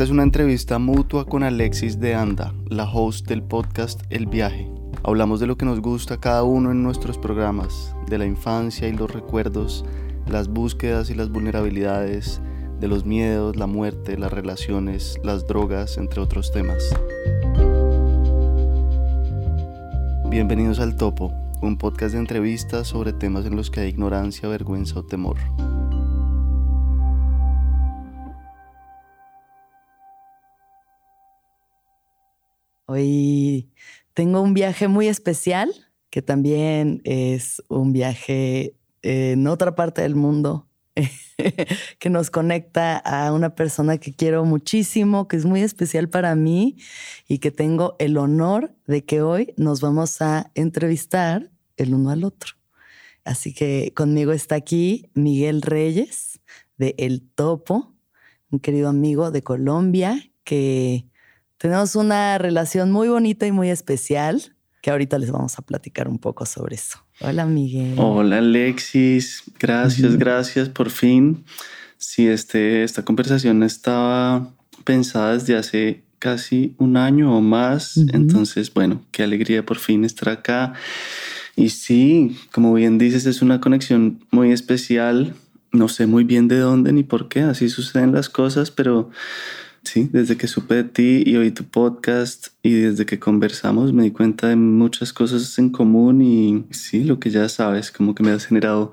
Esta es una entrevista mutua con Alexis de Anda, la host del podcast El Viaje. Hablamos de lo que nos gusta cada uno en nuestros programas, de la infancia y los recuerdos, las búsquedas y las vulnerabilidades, de los miedos, la muerte, las relaciones, las drogas, entre otros temas. Bienvenidos al Topo, un podcast de entrevistas sobre temas en los que hay ignorancia, vergüenza o temor. Hoy tengo un viaje muy especial, que también es un viaje en otra parte del mundo, que nos conecta a una persona que quiero muchísimo, que es muy especial para mí y que tengo el honor de que hoy nos vamos a entrevistar el uno al otro. Así que conmigo está aquí Miguel Reyes de El Topo, un querido amigo de Colombia que tenemos una relación muy bonita y muy especial que ahorita les vamos a platicar un poco sobre eso. Hola, Miguel. Hola, Alexis. Gracias, gracias. Por fin. Sí, este, esta conversación estaba pensada desde hace casi un año o más. Entonces, bueno, qué alegría por fin estar acá. Y sí, como bien dices, es una conexión muy especial. No sé muy bien de dónde ni por qué, así suceden las cosas, pero Sí, desde que supe de ti y oí tu podcast y desde que conversamos me di cuenta de muchas cosas en común y sí, lo que ya sabes, como que me has generado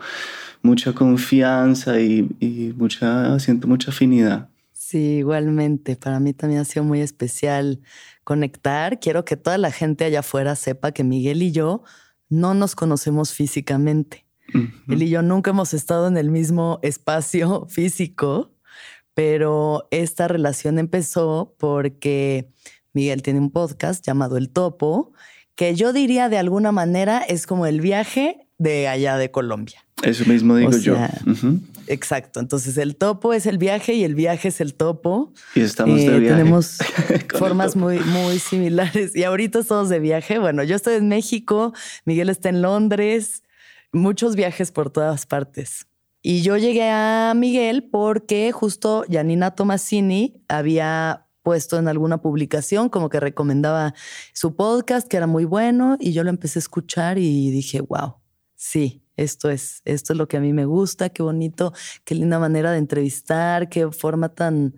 mucha confianza y, y mucha, siento mucha afinidad. Sí, igualmente. Para mí también ha sido muy especial conectar. Quiero que toda la gente allá afuera sepa que Miguel y yo no nos conocemos físicamente. Él y yo nunca hemos estado en el mismo espacio físico, pero esta relación empezó porque Miguel tiene un podcast llamado El Topo, que yo diría de alguna manera es como el viaje de allá de Colombia. Eso mismo digo yo. Exacto. Entonces el topo es el viaje y el viaje es el topo. Y estamos de eh, viaje. Tenemos formas muy, muy similares. Y ahorita estamos de viaje. Bueno, yo estoy en México, Miguel está en Londres, muchos viajes por todas partes. Y yo llegué a Miguel porque justo Janina Tomasini había puesto en alguna publicación como que recomendaba su podcast, que era muy bueno, y yo lo empecé a escuchar y dije, wow, sí, esto es, esto es lo que a mí me gusta, qué bonito, qué linda manera de entrevistar, qué forma tan,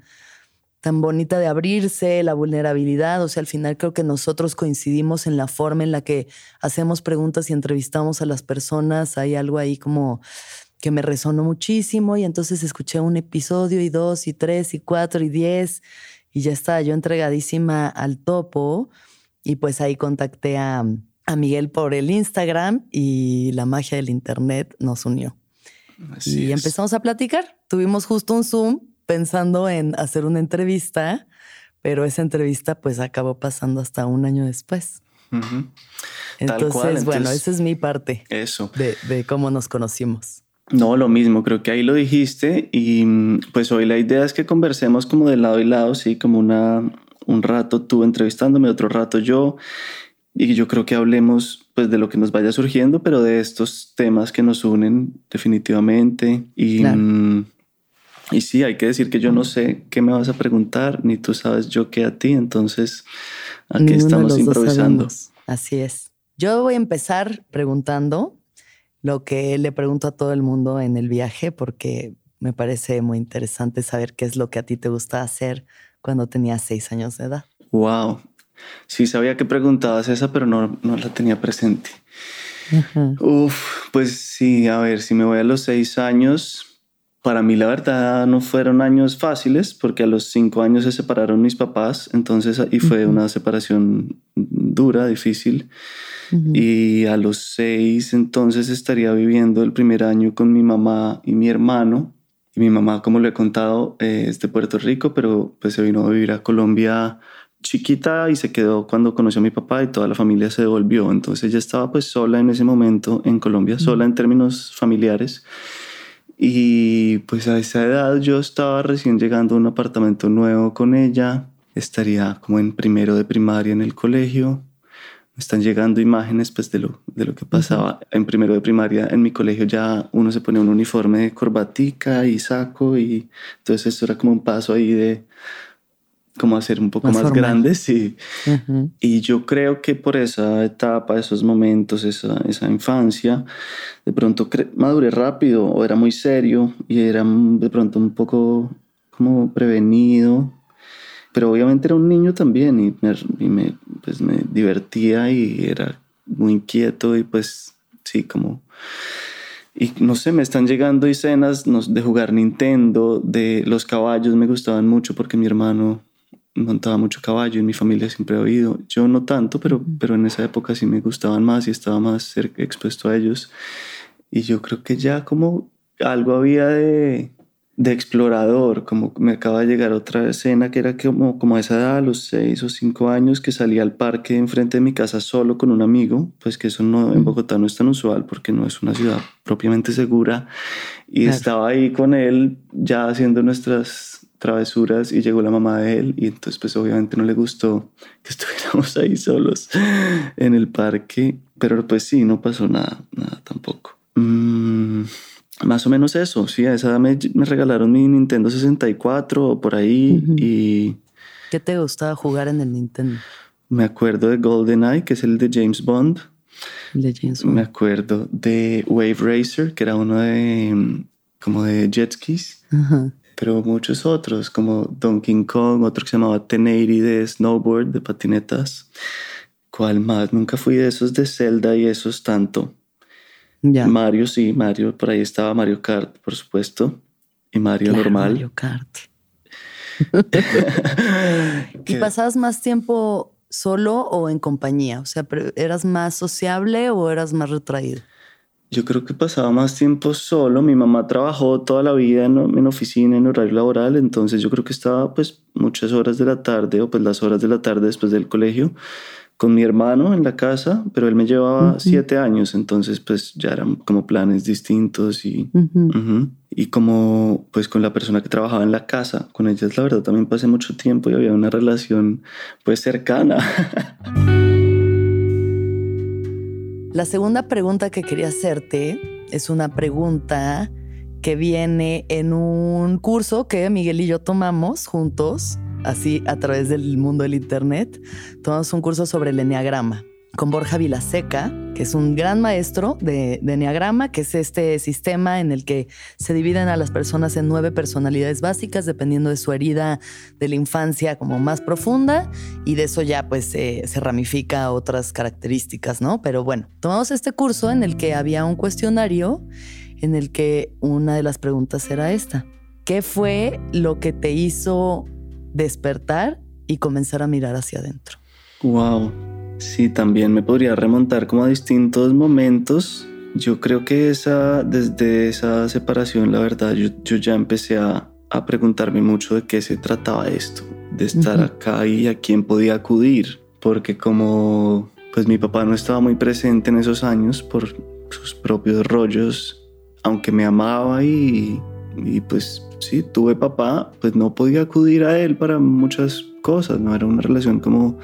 tan bonita de abrirse, la vulnerabilidad. O sea, al final creo que nosotros coincidimos en la forma en la que hacemos preguntas y entrevistamos a las personas. Hay algo ahí como que me resonó muchísimo y entonces escuché un episodio y dos y tres y cuatro y diez y ya estaba yo entregadísima al topo y pues ahí contacté a, a Miguel por el Instagram y la magia del Internet nos unió. y empezamos a platicar. Tuvimos justo un Zoom pensando en hacer una entrevista, pero esa entrevista pues acabó pasando hasta un año después. Entonces, bueno, esa es mi parte. Eso. De, de cómo nos conocimos. No, lo mismo, creo que ahí lo dijiste y mm, pues hoy la idea es que conversemos como de lado y lado, sí, como una, un rato tú entrevistándome, otro rato yo y yo creo que hablemos pues de lo que nos vaya surgiendo, pero de estos temas que nos unen definitivamente y, mm, y sí, hay que decir que yo no sé qué me vas a preguntar, ni tú sabes yo qué a ti, entonces aquí estamos improvisando. Así es. Yo voy a empezar preguntando lo que le pregunto a todo el mundo en el viaje porque me parece muy interesante saber qué es lo que a ti te gusta hacer cuando tenías seis años de edad. Wow. Sí sabía que preguntabas esa, pero no, no la tenía presente. Uf, pues sí, a ver, si me voy a los seis años, para mí la verdad no fueron años fáciles porque a los cinco años se separaron mis papás, entonces y fue una separación dura, difícil. Y a los seis entonces estaría viviendo el primer año con mi mamá y mi hermano. Y mi mamá, como le he contado, eh, es de Puerto Rico, pero pues se vino a vivir a Colombia chiquita y se quedó cuando conoció a mi papá y toda la familia se devolvió. Entonces ella estaba pues sola en ese momento en Colombia, sola en términos familiares. Y pues a esa edad yo estaba recién llegando a un apartamento nuevo con ella. Estaría como en primero de primaria en el colegio están llegando imágenes pues, de, lo, de lo que pasaba en primero de primaria. En mi colegio ya uno se ponía un uniforme de corbatica y saco y entonces eso era como un paso ahí de como a ser un poco más, grandes y, y yo creo que por esa etapa, esos momentos, esa, esa infancia, de pronto maduré rápido o era muy serio y era de pronto un poco como prevenido, pero obviamente era un niño también y me, y me, pues me divertía y era muy inquieto y pues sí, como... Y no sé, me están llegando escenas de jugar Nintendo, de los caballos me gustaban mucho porque mi hermano montaba mucho caballo y mi familia siempre he oído. Yo no tanto, pero, pero en esa época sí me gustaban más y estaba más expuesto a ellos. Y yo creo que ya como algo había de, de explorador, como me acaba de llegar otra escena que era como, como a esa edad, a los seis o cinco años, que salía al parque enfrente de mi casa solo con un amigo, pues que eso no, en Bogotá no es tan usual porque no es una ciudad propiamente segura. Y estaba ahí con él ya haciendo nuestras travesuras y llegó la mamá de él y entonces pues obviamente no le gustó que estuviéramos ahí solos en el parque, pero pues sí, no pasó nada, nada tampoco. Mm, más o menos eso, sí, a esa edad me, regalaron mi Nintendo 64 o por ahí y... ¿Qué te gustaba jugar en el Nintendo? Me acuerdo de GoldenEye, que es el de James Bond. de James Bond. Me acuerdo de Wave Racer, que era uno de como de jet skis. Pero muchos otros, como Donkey Kong, otro que se llamaba 1080 de snowboard, de patinetas. ¿Cuál más? Nunca fui de esos de Zelda y esos tanto. Ya. Mario, sí, Mario, por ahí estaba Mario Kart, por supuesto, y Mario normal. Mario Kart. ¿Y pasabas más tiempo solo o en compañía? O sea, ¿eras más sociable o eras más retraído? Yo creo que pasaba más tiempo solo. Mi mamá trabajó toda la vida en, en, oficina, en horario laboral, entonces yo creo que estaba pues muchas horas de la tarde o pues las horas de la tarde después del colegio con mi hermano en la casa, pero él me llevaba siete años, entonces pues ya eran como planes distintos y, y como pues con la persona que trabajaba en la casa, con ellas la verdad también pasé mucho tiempo y había una relación pues cercana. La segunda pregunta que quería hacerte es una pregunta que viene en un curso que Miguel y yo tomamos juntos, así a través del mundo del Internet. Tomamos un curso sobre el Enneagrama con Borja Vilaseca, que es un gran maestro de, de Enneagrama, que es este sistema en el que se dividen a las personas en nueve personalidades básicas, dependiendo de su herida de la infancia como más profunda, y de eso ya pues se ramifica otras características, ¿no? Pero bueno, tomamos este curso en el que había un cuestionario en el que una de las preguntas era esta. ¿Qué fue lo que te hizo despertar y comenzar a mirar hacia adentro? Wow, Sí, también me podría remontar como a distintos momentos. Yo creo que esa, desde esa separación, la verdad, yo, ya empecé a, a, preguntarme mucho de qué se trataba esto, de estar acá y a quién podía acudir, porque como pues mi papá no estaba muy presente en esos años por sus propios rollos, aunque me amaba y, y pues sí, tuve papá, pues no podía acudir a él para muchas cosas, no era una relación como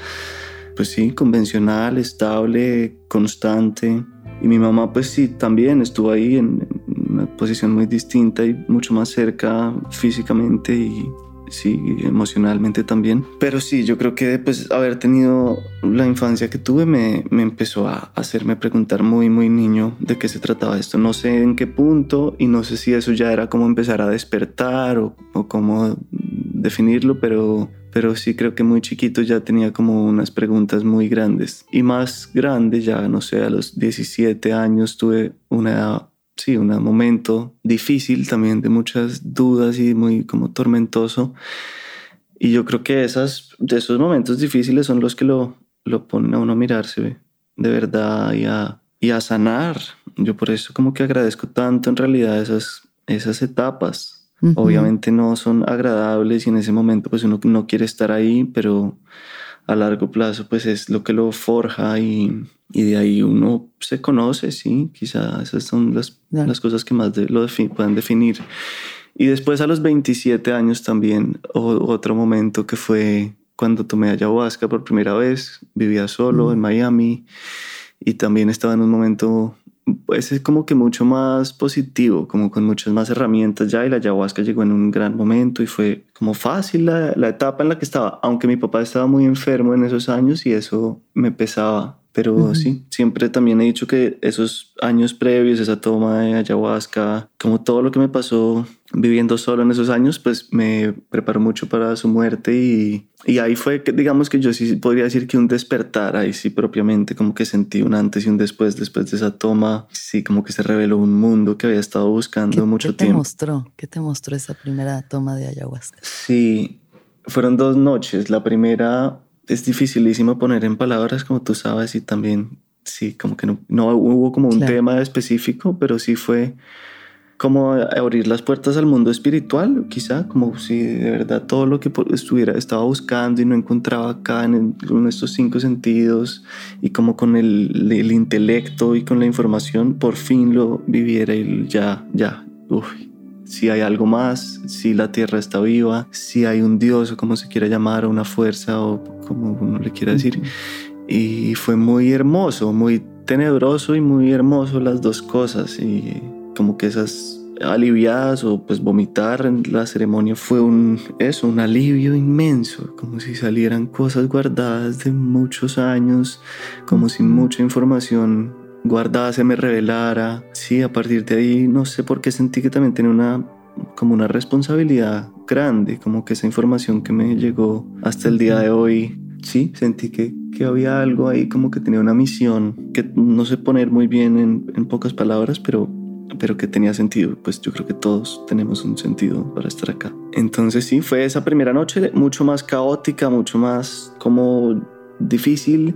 pues sí, convencional, estable, constante. Y mi mamá pues sí, también estuvo ahí en, una posición muy distinta y mucho más cerca físicamente y sí, emocionalmente también. Pero sí, yo creo que pues haber tenido la infancia que tuve me, me, empezó a hacerme preguntar muy, muy niño de qué se trataba esto. No sé en qué punto y no sé si eso ya era como empezar a despertar o, o cómo definirlo, pero pero sí creo que muy chiquito ya tenía como unas preguntas muy grandes. Y más grande, ya no sé, a los 17 años tuve una, sí, un momento difícil también de muchas dudas y muy como tormentoso. Y yo creo que esas, de esos momentos difíciles son los que lo, lo ponen a uno a mirarse de verdad y a, y a sanar. Yo por eso como que agradezco tanto en realidad esas, esas etapas Obviamente no son agradables y en ese momento pues uno no quiere estar ahí, pero a largo plazo pues es lo que lo forja y, y de ahí uno se conoce, sí, quizá esas son las, las cosas que más lo pueden definir. Y después a los 27 años también, otro momento que fue cuando tomé ayahuasca por primera vez, vivía solo en Miami y también estaba en un momento pues es como que mucho más positivo, como con muchas más herramientas ya y la ayahuasca llegó en un gran momento y fue como fácil la, la etapa en la que estaba, aunque mi papá estaba muy enfermo en esos años y eso me pesaba pero sí, siempre también he dicho que esos años previos, esa toma de ayahuasca, como todo lo que me pasó viviendo solo en esos años, pues me preparó mucho para su muerte y, y ahí fue que digamos que yo sí podría decir que un despertar, ahí sí propiamente como que sentí un antes y un después, después de esa toma, sí como que se reveló un mundo que había estado buscando mucho ¿qué tiempo. te mostró? ¿Qué te mostró esa primera toma de ayahuasca? Sí, fueron dos noches. La primera es dificilísimo poner en palabras, como tú sabes, y también, sí, como que no, no hubo como un tema específico, pero sí fue como abrir las puertas al mundo espiritual, quizá, como si de verdad todo lo que estuviera, estaba buscando y no encontraba acá en, estos cinco sentidos y como con el, el, intelecto y con la información, por fin lo viviera y ya, ya, uy, si hay algo más, si la tierra está viva, si hay un Dios o como se quiera llamar, o una fuerza o como uno le quiera decir. Y fue muy hermoso, muy tenebroso y muy hermoso las dos cosas. Y como que esas aliviadas o pues vomitar en la ceremonia fue un eso, un alivio inmenso, como si salieran cosas guardadas de muchos años, como si mucha información guardada se me revelara. Sí, a partir de ahí no sé por qué sentí que también tenía una como una responsabilidad grande, como que esa información que me llegó hasta el día de hoy, sí, sentí que, que había algo ahí como que tenía una misión, que no sé poner muy bien en, en pocas palabras, pero pero que tenía sentido, pues yo creo que todos tenemos un sentido para estar acá. Entonces sí, fue esa primera noche mucho más caótica, mucho más como difícil,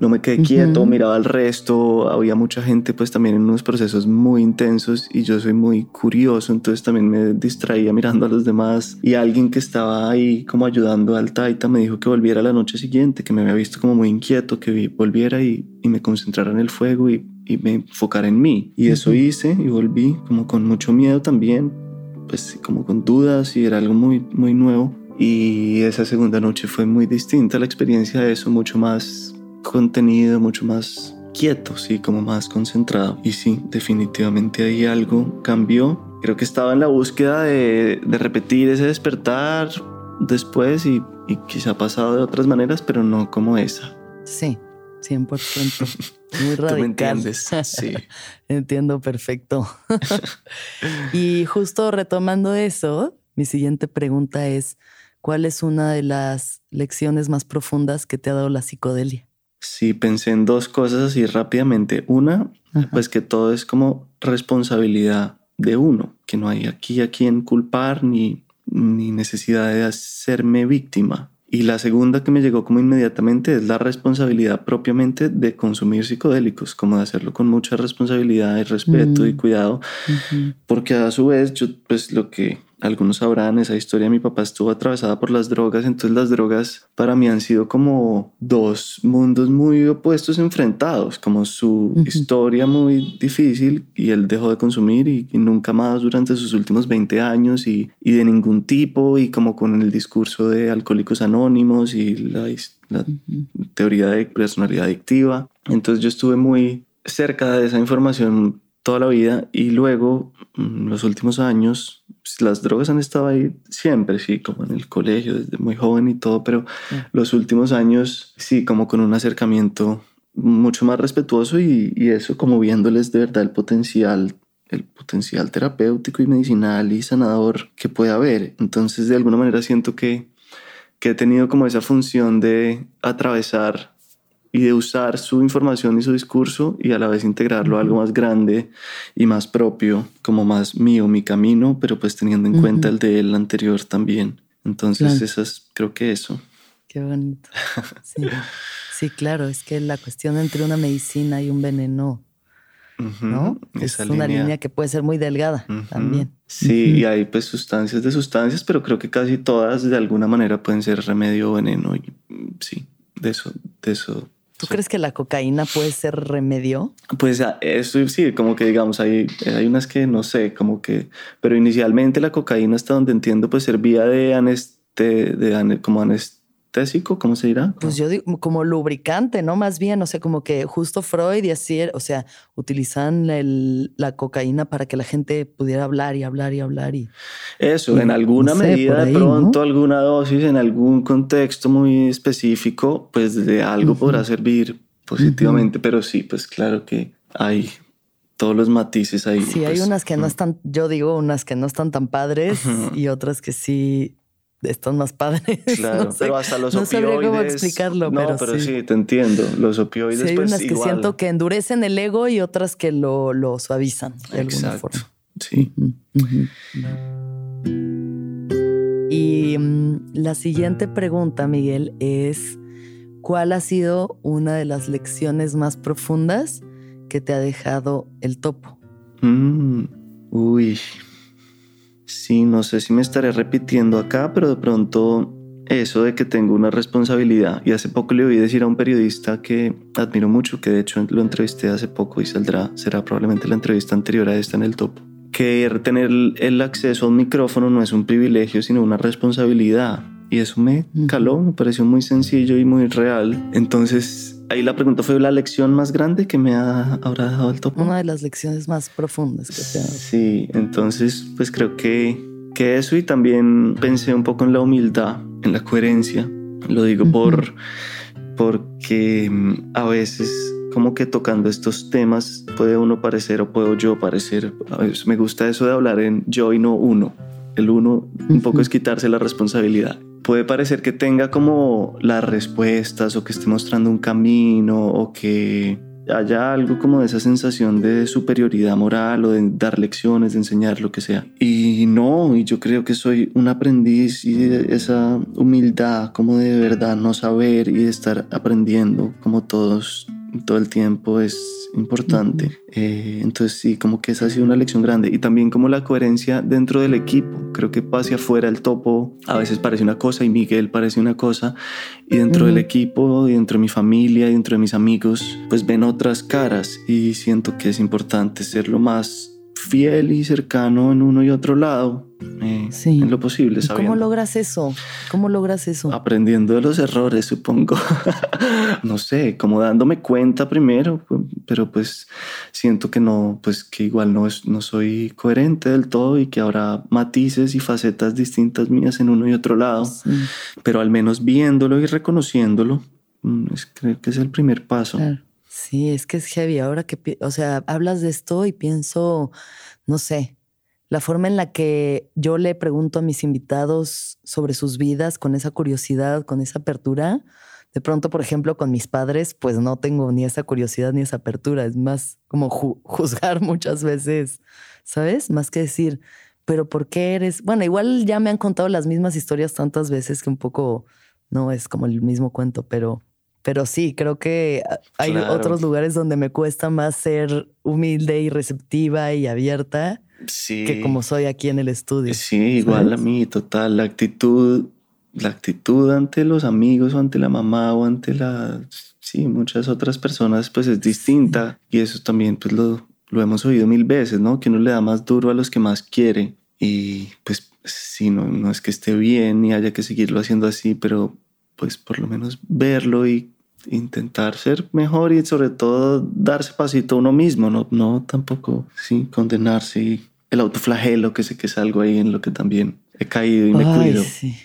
no me quedé quieto, miraba al resto, había mucha gente pues también en unos procesos muy intensos y yo soy muy curioso, entonces también me distraía mirando a los demás y alguien que estaba ahí como ayudando al Taita me dijo que volviera la noche siguiente, que me había visto como muy inquieto, que volviera y, y me concentrara en el fuego y, y me enfocara en mí. Y eso hice y volví como con mucho miedo también, pues como con dudas y era algo muy, muy nuevo. Y esa segunda noche fue muy distinta la experiencia de eso, mucho más contenido, mucho más quieto, sí, como más concentrado. Y sí, definitivamente ahí algo cambió. Creo que estaba en la búsqueda de, de repetir ese despertar después y, y quizá ha pasado de otras maneras, pero no como esa. Sí, 100%. Muy radical. ¿Tú me entiendes? Sí. Entiendo perfecto. y justo retomando eso, mi siguiente pregunta es, ¿cuál es una de las lecciones más profundas que te ha dado la psicodelia? Sí, pensé en dos cosas así rápidamente. Una, pues que todo es como responsabilidad de uno, que no hay aquí a quien culpar ni, ni necesidad de hacerme víctima. Y la segunda que me llegó como inmediatamente es la responsabilidad propiamente de consumir psicodélicos, como de hacerlo con mucha responsabilidad y respeto y mm. cuidado, porque a su vez yo pues lo que algunos sabrán, esa historia mi papá estuvo atravesada por las drogas, entonces las drogas para mí han sido como dos mundos muy opuestos enfrentados, como su historia muy difícil y él dejó de consumir y, nunca más durante sus últimos 20 años y, y, de ningún tipo y como con el discurso de alcohólicos anónimos y la, la teoría de personalidad adictiva. Entonces yo estuve muy cerca de esa información toda la vida y luego mm, los últimos años pues, las drogas han estado ahí siempre, sí, como en el colegio desde muy joven y todo, pero los últimos años sí, como con un acercamiento mucho más respetuoso y, y, eso como viéndoles de verdad el potencial el potencial terapéutico y medicinal y sanador que puede haber. Entonces de alguna manera siento que, que he tenido como esa función de atravesar y de usar su información y su discurso y a la vez integrarlo a algo más grande y más propio, como más mío, mi camino, pero pues teniendo en cuenta el de él anterior también. Entonces, esas, creo que eso. Qué bonito. Sí. claro, es que la cuestión entre una medicina y un veneno, ¿no? es una línea que puede ser muy delgada también. Sí, y hay pues sustancias de sustancias, pero creo que casi todas de alguna manera pueden ser remedio o veneno. Y sí, de eso, de eso ¿Tú crees que la cocaína puede ser remedio? Pues ah, eso sí, como que digamos, hay, hay unas que no sé, como que, pero inicialmente la cocaína, hasta donde entiendo, pues servía de, aneste, de como anestésico, ¿cómo se dirá? Pues yo digo como lubricante, ¿no? Más bien, o sea, como que justo Freud y así, o sea, utilizan la cocaína para que la gente pudiera hablar y hablar y hablar y... Eso, en alguna medida de pronto, alguna dosis, en algún contexto muy específico, pues de algo podrá servir positivamente, pero sí, pues claro que hay todos los matices ahí. Sí, hay pues, unas que no están, yo digo unas que no están tan padres y otras que sí están más padres. Claro, pero hasta los no opioides. No sabría cómo explicarlo, no, pero, sí. te entiendo. Los opioides. Sí, hay pues, unas que siento que endurecen el ego y otras que lo, lo suavizan de alguna forma. Sí. Y mm, la siguiente pregunta, Miguel, es: ¿Cuál ha sido una de las lecciones más profundas que te ha dejado el topo? Mm, uy, Sí, no sé si me estaré repitiendo acá, pero de pronto eso de que tengo una responsabilidad. Y hace poco le oí decir a un periodista que admiro mucho, que de hecho lo entrevisté hace poco y saldrá, será probablemente la entrevista anterior a esta en el topo, que tener el acceso a un micrófono no es un privilegio, sino una responsabilidad. Y eso me caló, me pareció muy sencillo y muy real. Entonces ahí la pregunta fue la lección más grande que me ha ahora dado el topo. Una de las lecciones más profundas que te ha dado. Sí, entonces pues creo que, que eso y también pensé un poco en la humildad, en la coherencia. Lo digo por porque mm, a veces como que tocando estos temas puede uno parecer o puedo yo parecer, a veces me gusta eso de hablar en yo y no uno. El uno un poco es quitarse la responsabilidad puede parecer que tenga como las respuestas o que esté mostrando un camino o que haya algo como de esa sensación de superioridad moral o de dar lecciones, de enseñar lo que sea. Y no, y yo creo que soy un aprendiz y esa humildad como de verdad no saber y de estar aprendiendo como todos todo el tiempo es importante. Eh, entonces sí, como que esa ha sido una lección grande. Y también como la coherencia dentro del equipo. Creo que hacia afuera el topo a veces parece una cosa y Miguel parece una cosa. Y dentro del equipo, y dentro de mi familia, y dentro de mis amigos, pues ven otras caras. Y siento que es importante ser lo más fiel y cercano en uno y otro lado, eh, sí. en lo posible. ¿Cómo logras eso? ¿Cómo logras eso? Aprendiendo de los errores, supongo. no sé, como dándome cuenta primero, pero pues siento que no, pues que igual no, es, no soy coherente del todo y que habrá matices y facetas distintas mías en uno y otro lado, pero al menos viéndolo y reconociéndolo, mm, creo que es el primer paso. Sí, es que es heavy. Ahora que, o sea, hablas de esto y pienso, no sé, la forma en la que yo le pregunto a mis invitados sobre sus vidas con esa curiosidad, con esa apertura. De pronto, por ejemplo, con mis padres, pues no tengo ni esa curiosidad ni esa apertura. Es más como juzgar muchas veces, ¿sabes? Más que decir, pero ¿por qué eres? Bueno, igual ya me han contado las mismas historias tantas veces que un poco no es como el mismo cuento, pero pero sí, creo que hay otros lugares donde me cuesta más ser humilde y receptiva y abierta que como soy aquí en el estudio. Sí, igual a mí, total. La actitud, la actitud ante los amigos o ante la mamá o ante la, sí, muchas otras personas, pues es distinta. Y eso también, pues lo, lo hemos oído mil veces, ¿no? Que uno le da más duro a los que más quiere. Y pues sí, no, no es que esté bien y haya que seguirlo haciendo así, pero pues por lo menos verlo y intentar ser mejor y sobre todo darse pasito a uno mismo, no, no tampoco sí, condenarse y el autoflagelo, que sé que es algo ahí en lo que también he caído y me Ay, cuido. Sí.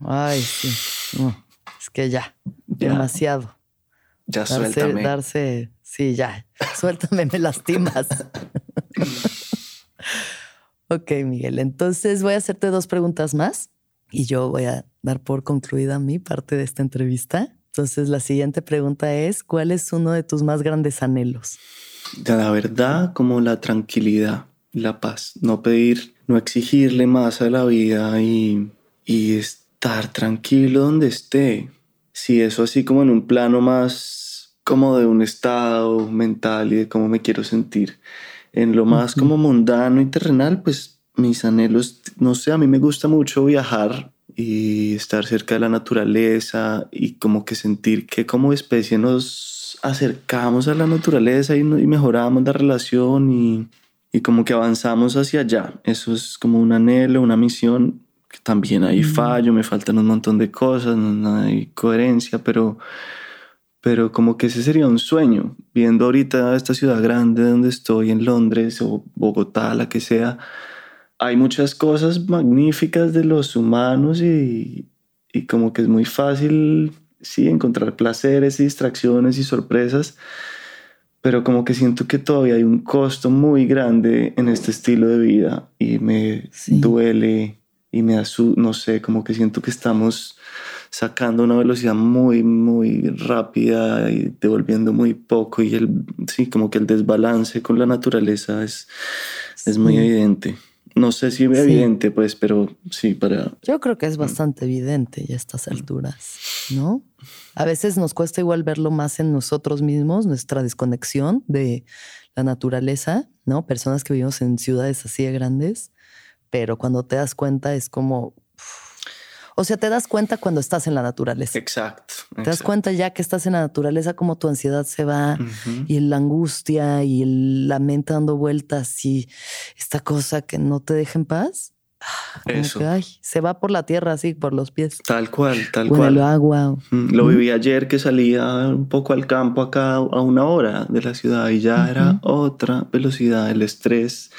Ay, sí. es que ya, demasiado. Ya suéltame. Darse, sí, ya, suéltame, me lastimas. ok, Miguel, entonces voy a hacerte dos preguntas más y yo voy a dar por concluida mi parte de esta entrevista. Entonces, la siguiente pregunta es, ¿cuál es uno de tus más grandes anhelos? La verdad, como la tranquilidad, la paz, no pedir, no exigirle más a la vida y, y estar tranquilo donde esté. Si eso así como en un plano más como de un estado mental y de cómo me quiero sentir. En lo más como mundano y terrenal, pues mis anhelos, no sé, a mí me gusta mucho viajar y estar cerca de la naturaleza y como que sentir que como especie nos acercamos a la naturaleza y, mejoramos la relación y, y, como que avanzamos hacia allá. Eso es como un anhelo, una misión también hay fallo, me faltan un montón de cosas, no hay coherencia, pero, pero como que ese sería un sueño. Viendo ahorita esta ciudad grande donde estoy, en Londres o Bogotá, la que sea, hay muchas cosas magníficas de los humanos y, y como que es muy fácil, sí, encontrar placeres y distracciones y sorpresas, pero como que siento que todavía hay un costo muy grande en este estilo de vida y me duele y me da su, no sé, como que siento que estamos sacando una velocidad muy, muy rápida y devolviendo muy poco y el, sí, como que el desbalance con la naturaleza es, es muy evidente. No sé si es evidente, pues, pero sí, para... Yo creo que es bastante evidente ya a estas alturas, ¿no? A veces nos cuesta igual verlo más en nosotros mismos, nuestra desconexión de la naturaleza, ¿no? Personas que vivimos en ciudades así de grandes, pero cuando te das cuenta es como... O sea, te das cuenta cuando estás en la naturaleza. Exacto. Te das cuenta ya que estás en la naturaleza, como tu ansiedad se va y la angustia y la mente dando vueltas y esta cosa que no te deja en paz. Ah, Eso. se va por la tierra así, por los pies. Tal cual, tal cual. El agua. Lo viví ayer que salía un poco al campo acá a una hora de la ciudad y ya era otra velocidad, el estrés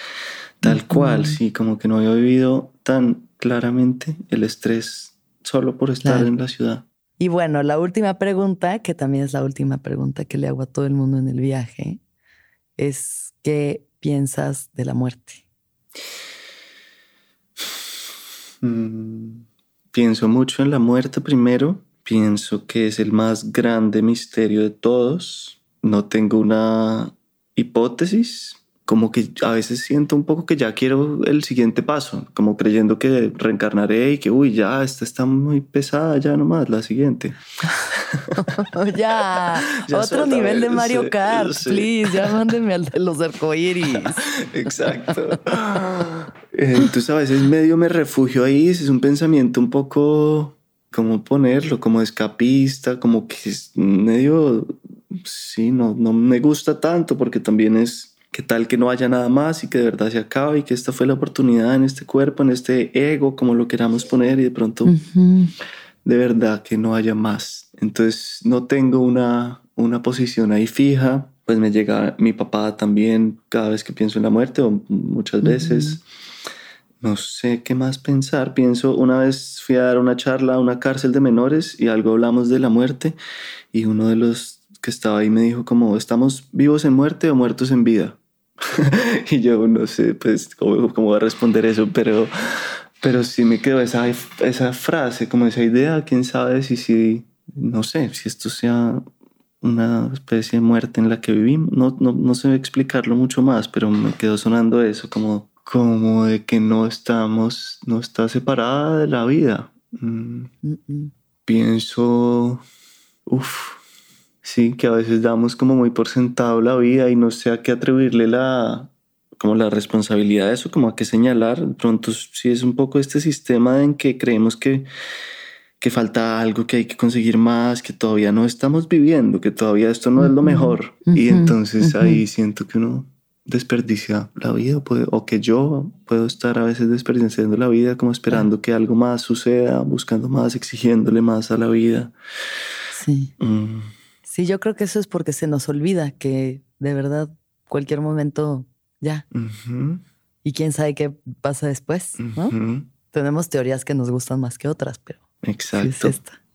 Tal cual, sí, como que no había vivido tan claramente el estrés solo por estar en la ciudad. Y bueno, la última pregunta, que también es la última pregunta que le hago a todo el mundo en el viaje, es ¿qué piensas de la muerte? Mm, pienso mucho en la muerte primero. Pienso que es el más grande misterio de todos. No tengo una hipótesis, como que a veces siento un poco que ya quiero el siguiente paso, como creyendo que reencarnaré y que, uy, ya, esta está muy pesada, ya nomás, la siguiente. ya, otro nivel de Mario Kart, please, ya mándenme al de los arcoíris. Exacto. Entonces a veces medio me refugio ahí, es un pensamiento un poco, ¿cómo ponerlo? Como escapista, como que es medio, sí, no, no me gusta tanto porque también es que tal que no haya nada más y que de verdad se acabe y que esta fue la oportunidad en este cuerpo, en este ego, como lo queramos poner y de pronto de verdad que no haya más. Entonces no tengo una, una posición ahí fija, pues me llega mi papá también cada vez que pienso en la muerte o muchas veces. No sé qué más pensar. Pienso, una vez fui a dar una charla a una cárcel de menores y algo hablamos de la muerte y uno de los que estaba ahí me dijo como, ¿estamos vivos en muerte o muertos en vida? y yo no sé, pues, cómo, cómo voy a responder eso, pero, pero sí me quedó esa, esa frase, como esa idea, quién sabe si, si, no sé, si esto sea una especie de muerte en la que vivimos. No, no, no sé explicarlo mucho más, pero me quedó sonando eso, como, como de que no estamos, no está separada de la vida. Mm. Pienso, uff, Sí, que a veces damos como muy por sentado la vida y no sé a qué atribuirle la, como la responsabilidad de eso, como a qué señalar. De pronto sí es un poco este sistema en que creemos que, que falta algo, que hay que conseguir más, que todavía no estamos viviendo, que todavía esto no es lo mejor. y entonces ahí siento que uno desperdicia la vida o que yo puedo estar a veces desperdiciando la vida como esperando que algo más suceda, buscando más, exigiéndole más a la vida. Sí. Mm. Sí, yo creo que eso es porque se nos olvida que de verdad cualquier momento ya. Y quién sabe qué pasa después, ¿no? Tenemos teorías que nos gustan más que otras, pero. Exacto.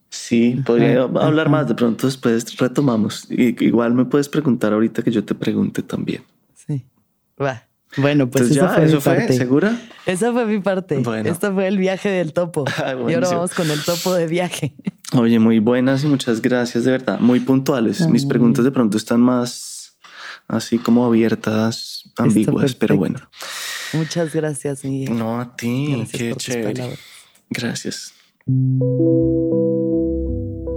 Sí, podría hablar más. De pronto después retomamos. Y, igual me puedes preguntar ahorita que yo te pregunte también. Sí. Va. Bueno, pues ya, fue eso fue, ¿segura? Esa fue mi parte. Bueno. Esto fue el viaje del topo. y ahora vamos con el topo de viaje. Oye, muy buenas y muchas gracias, de verdad. Muy puntuales. Mis preguntas de pronto están más así como abiertas, ambiguas, pero bueno. Muchas gracias, Miguel. No, a ti. Qué chévere. Gracias.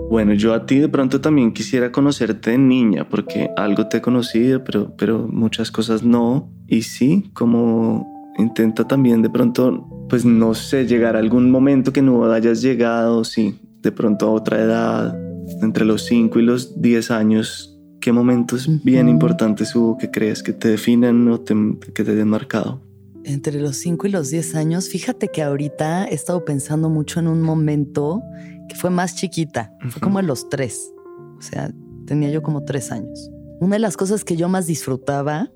Bueno, yo a ti de pronto también quisiera conocerte de niña, porque algo te he conocido, pero, pero muchas cosas no. Y sí, como intenta también de pronto, pues no sé, llegar a algún momento que no hayas llegado, sí, de pronto a otra edad, entre los 5 y los 10 años, ¿qué momentos bien importantes hubo que crees que te definen o que te den marcado? entre los 5 y los 10 años, fíjate que ahorita he estado pensando mucho en un momento que fue más chiquita, fue como a los 3, o sea, tenía yo como 3 años. Una de las cosas que yo más disfrutaba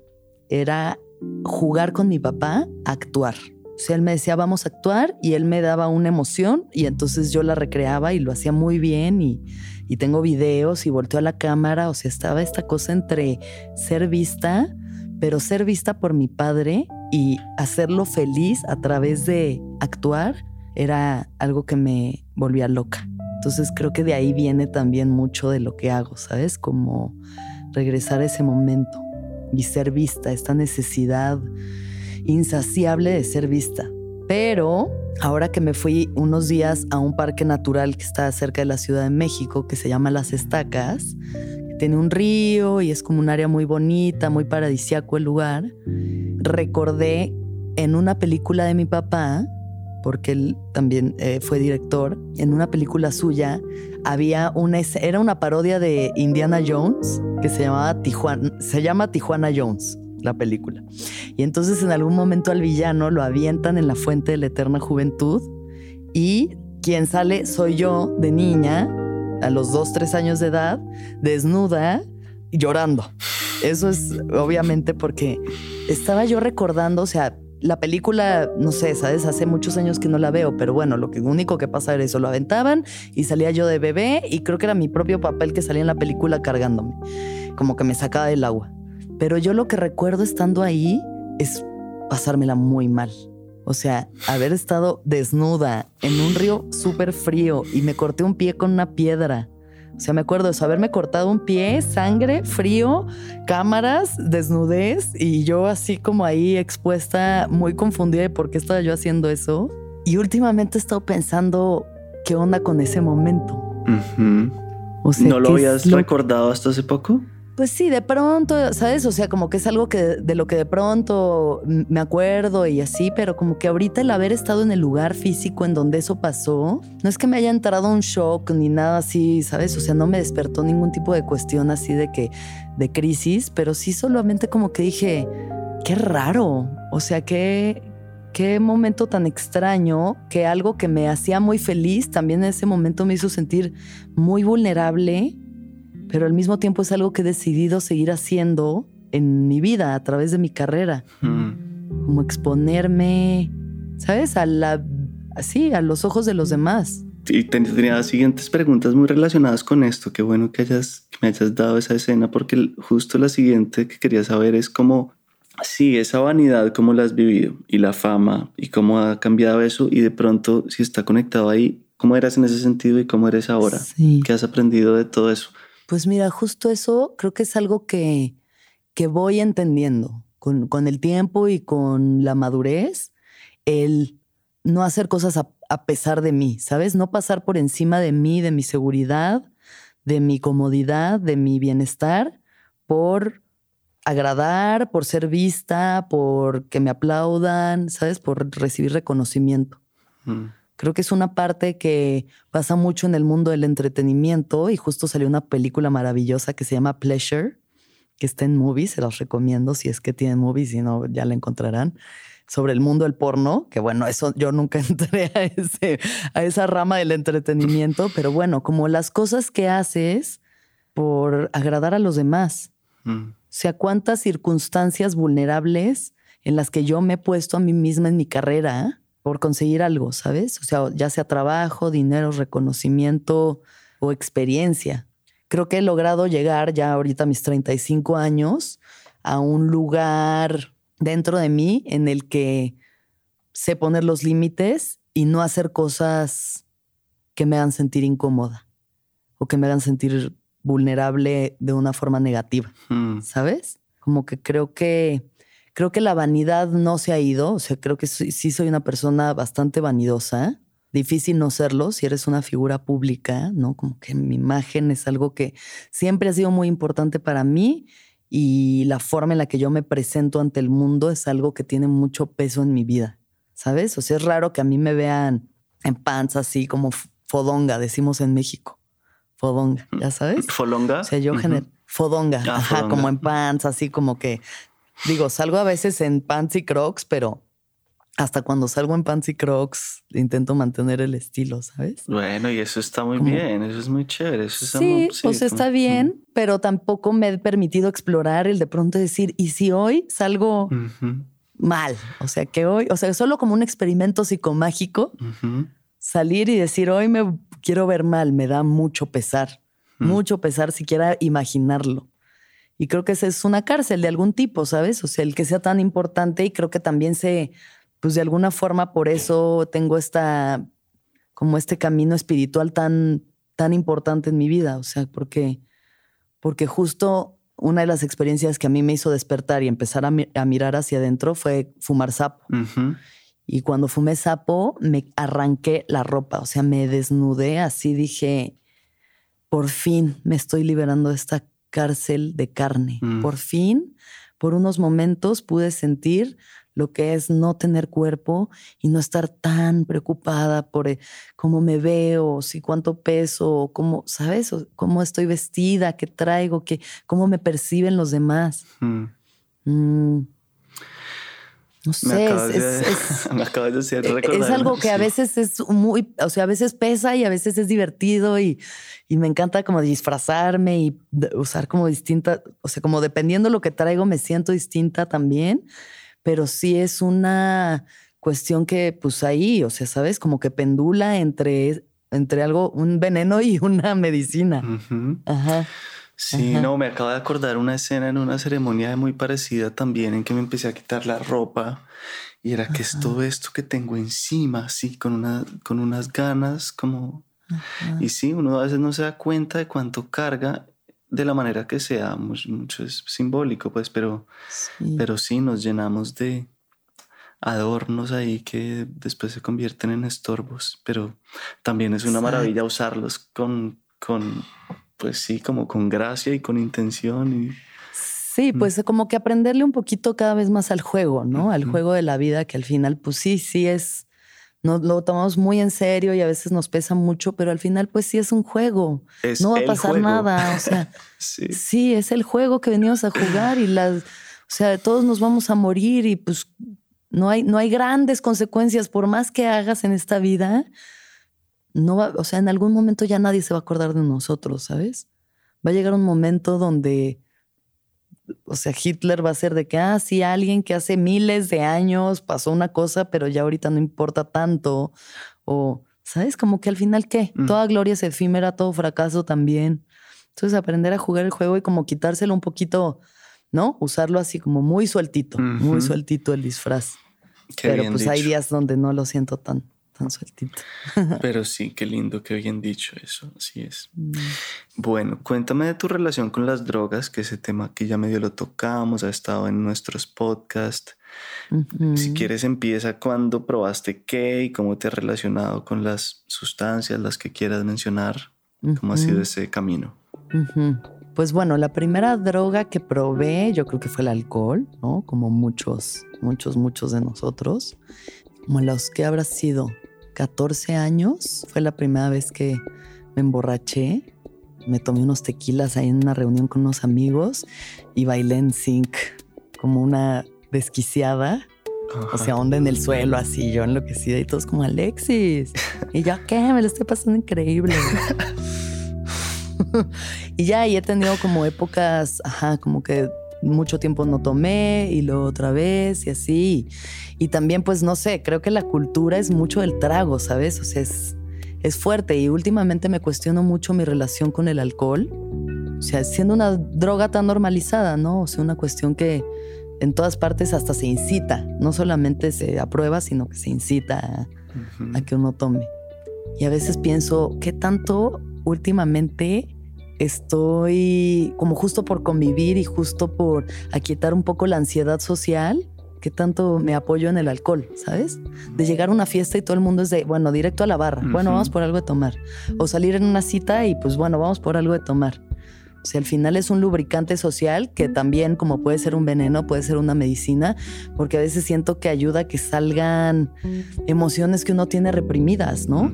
era jugar con mi papá, actuar. O sea, él me decía, vamos a actuar y él me daba una emoción y entonces yo la recreaba y lo hacía muy bien y, y tengo videos y volteó a la cámara. O sea, estaba esta cosa entre ser vista, pero ser vista por mi padre y hacerlo feliz a través de actuar era algo que me volvía loca. Entonces creo que de ahí viene también mucho de lo que hago, ¿sabes? Como regresar a ese momento y ser vista, esta necesidad insaciable de ser vista. Pero ahora que me fui unos días a un parque natural que está cerca de la Ciudad de México, que se llama Las Estacas, tiene un río y es como un área muy bonita, muy paradisiaco el lugar, recordé en una película de mi papá, porque él también eh, fue director, en una película suya había una era una parodia de Indiana Jones que se llamaba Tijuana, se llama Tijuana Jones la película. Y entonces en algún momento al villano lo avientan en la fuente de la eterna juventud y quien sale soy yo de niña a los dos, tres años de edad, desnuda llorando. Eso es obviamente porque estaba yo recordando, o sea, la película, no sé, sabes, hace muchos años que no la veo, pero bueno, lo único que pasa era eso, lo aventaban y salía yo de bebé y creo que era mi propio papel que salía en la película cargándome, como que me sacaba del agua. Pero yo lo que recuerdo estando ahí es pasármela muy mal. O sea, haber estado desnuda en un río súper frío y me corté un pie con una piedra. O sea, me acuerdo de eso, haberme cortado un pie, sangre, frío, cámaras, desnudez y yo así como ahí expuesta, muy confundida de por qué estaba yo haciendo eso. Y últimamente he estado pensando qué onda con ese momento. o sea, ¿No lo habías recordado hasta hace poco? Pues sí, de pronto, ¿sabes? O sea, como que es algo que de lo que de pronto me acuerdo y así, pero como que ahorita el haber estado en el lugar físico en donde eso pasó, no es que me haya entrado un shock ni nada así, ¿sabes? O sea, no me despertó ningún tipo de cuestión así de que de crisis, pero sí solamente como que dije, qué raro, o sea, qué qué momento tan extraño que algo que me hacía muy feliz también en ese momento me hizo sentir muy vulnerable pero al mismo tiempo es algo que he decidido seguir haciendo en mi vida, a través de mi carrera. Mm. Como exponerme, ¿sabes? A la, así, a los ojos de los demás. Y tenía siguientes preguntas muy relacionadas con esto. Qué bueno que, hayas, me hayas dado esa escena, porque justo la siguiente que quería saber es cómo, sí, esa vanidad, cómo la has vivido, y la fama, y cómo ha cambiado eso, y de pronto, si está conectado ahí, ¿cómo eras en ese sentido y cómo eres ahora? ¿Qué has aprendido de todo eso? Pues mira, justo eso creo que es algo que, que voy entendiendo con, con, el tiempo y con la madurez, el no hacer cosas a, a, pesar de mí, ¿sabes? No pasar por encima de mí, de mi seguridad, de mi comodidad, de mi bienestar, por agradar, por ser vista, por que me aplaudan, ¿sabes? Por recibir reconocimiento. Mm. Creo que es una parte que pasa mucho en el mundo del entretenimiento y justo salió una película maravillosa que se llama Pleasure, que está en movies, se los recomiendo si es que tienen movies, si no ya la encontrarán, sobre el mundo del porno, que bueno, eso yo nunca entré a, ese, a esa rama del entretenimiento, pero bueno, como las cosas que haces por agradar a los demás. Mm. O sea, cuántas circunstancias vulnerables en las que yo me he puesto a mí misma en mi carrera por conseguir algo, ¿sabes? O sea, ya sea trabajo, dinero, reconocimiento o experiencia. Creo que he logrado llegar ya ahorita a mis 35 años a un lugar dentro de mí en el que sé poner los límites y no hacer cosas que me hagan sentir incómoda o que me hagan sentir vulnerable de una forma negativa, hmm. ¿sabes? Como que creo que Creo que la vanidad no se ha ido, o sea, creo que sí, soy una persona bastante vanidosa. Difícil no serlo si eres una figura pública, ¿no? Como que mi imagen es algo que siempre ha sido muy importante para mí y la forma en la que yo me presento ante el mundo es algo que tiene mucho peso en mi vida, ¿sabes? O sea, es raro que a mí me vean en pants así como fodonga, decimos en México. Fodonga, ¿ya sabes? ¿Folonga? O sea, yo Fodonga, ah, ajá, como en pants, así como que Digo, salgo a veces en pants y crocs, pero hasta cuando salgo en pants y crocs, intento mantener el estilo, ¿sabes? Bueno, y eso está muy bien, eso es muy chévere. Eso sí, pues está bien, pero tampoco me he permitido explorar el de pronto decir, ¿y si hoy salgo mal? O sea, que hoy, o sea, solo como un experimento psicomágico, salir y decir, hoy me quiero ver mal, me da mucho pesar, mucho pesar siquiera imaginarlo. Y creo que esa es una cárcel de algún tipo, ¿sabes? O sea, el que sea tan importante y creo que también se pues de alguna forma por eso tengo esta, como este camino espiritual tan, tan importante en mi vida. O sea, porque, porque justo una de las experiencias que a mí me hizo despertar y empezar a, mirar hacia adentro fue fumar sapo. Y cuando fumé sapo, me arranqué la ropa, o sea, me desnudé, así dije, por fin me estoy liberando de esta cárcel de carne. Mm. Por fin, por unos momentos pude sentir lo que es no tener cuerpo y no estar tan preocupada por eh, cómo me veo, si cuánto peso, cómo, ¿sabes? cómo estoy vestida, qué traigo, qué, cómo me perciben los demás. Mm. Mm. No sé, es, me acabas de decir, e, es algo que a veces es muy, o sea, a veces pesa y a veces es divertido y, y me encanta como disfrazarme y usar como distinta, o sea, como dependiendo lo que traigo me siento distinta también pero sí es una cuestión que pues ahí, o sea, ¿sabes? Como que pendula entre, entre algo, un veneno y una medicina. Ajá. Sí, no, me acabo de acordar una escena en una ceremonia muy parecida también en que me empecé a quitar la ropa y era que es todo esto que tengo encima, así, con, una, con unas ganas como... Y sí, uno a veces no se da cuenta de cuánto carga de la manera que sea, mucho, es simbólico, pues, pero sí. pero sí nos llenamos de adornos ahí que después se convierten en estorbos, pero también es una maravilla usarlos con, con, pues sí, como con gracia y con intención. Y, sí, mm. pues como que aprenderle un poquito cada vez más al juego, ¿no? Al juego de la vida, que al final, pues sí, sí es no, lo tomamos muy en serio y a veces nos pesa mucho, pero al final pues sí es un juego. no va a pasar nada. O sea, sí. es el juego que venimos a jugar y las, o sea, todos nos vamos a morir y pues no hay, no hay grandes consecuencias por más que hagas en esta vida. No va, o sea, en algún momento ya nadie se va a acordar de nosotros, ¿sabes? Va a llegar un momento donde o sea, Hitler va a ser de que, ah, sí, alguien que hace miles de años pasó una cosa, pero ya ahorita no importa tanto. O, ¿sabes? Como que al final, ¿qué? Mm. Toda gloria es efímera, todo fracaso también. Entonces, aprender a jugar el juego y como quitárselo un poquito, ¿no? Usarlo así como muy sueltito, muy sueltito el disfraz. pero pues hay días donde no lo siento tan tan sueltito. Pero sí, qué lindo, qué bien dicho eso, así es. Mm. Bueno, cuéntame de tu relación con las drogas, que ese tema que ya medio lo tocamos, ha estado en nuestros podcasts. Si quieres, empieza cuando probaste qué y cómo te has relacionado con las sustancias, las que quieras mencionar, cómo ha sido ese camino. Pues bueno, la primera droga que probé, yo creo que fue el alcohol, ¿no? Como muchos, muchos, muchos de nosotros. Como los que habrá sido 14 años fue la primera vez que me emborraché. Me tomé unos tequilas ahí en una reunión con unos amigos y bailé en zinc como una desquiciada. O sea, onda en el suelo, así yo enloquecida y todos como Alexis. Y yo, ¿qué? Me lo estoy pasando increíble. y ya, y he tenido como épocas, ajá, como que mucho tiempo no tomé y luego otra vez y así. Y también, pues no sé, creo que la cultura es mucho del trago, ¿sabes? O sea, es, es fuerte y últimamente me cuestiono mucho mi relación con el alcohol. O sea, siendo una droga tan normalizada, ¿no? O sea, una cuestión que en todas partes hasta se incita, no solamente se aprueba, sino que se incita a, a que uno tome. Y a veces pienso, ¿qué tanto últimamente estoy como justo por convivir y justo por aquietar un poco la ansiedad social, que tanto me apoyo en el alcohol, ¿sabes? De llegar a una fiesta y todo el mundo es de, bueno, directo a la barra, bueno, vamos por algo de tomar. O salir en una cita y pues bueno, vamos por algo de tomar. O sea, al final es un lubricante social que también, como puede ser un veneno, puede ser una medicina, porque a veces siento que ayuda a que salgan emociones que uno tiene reprimidas, ¿no?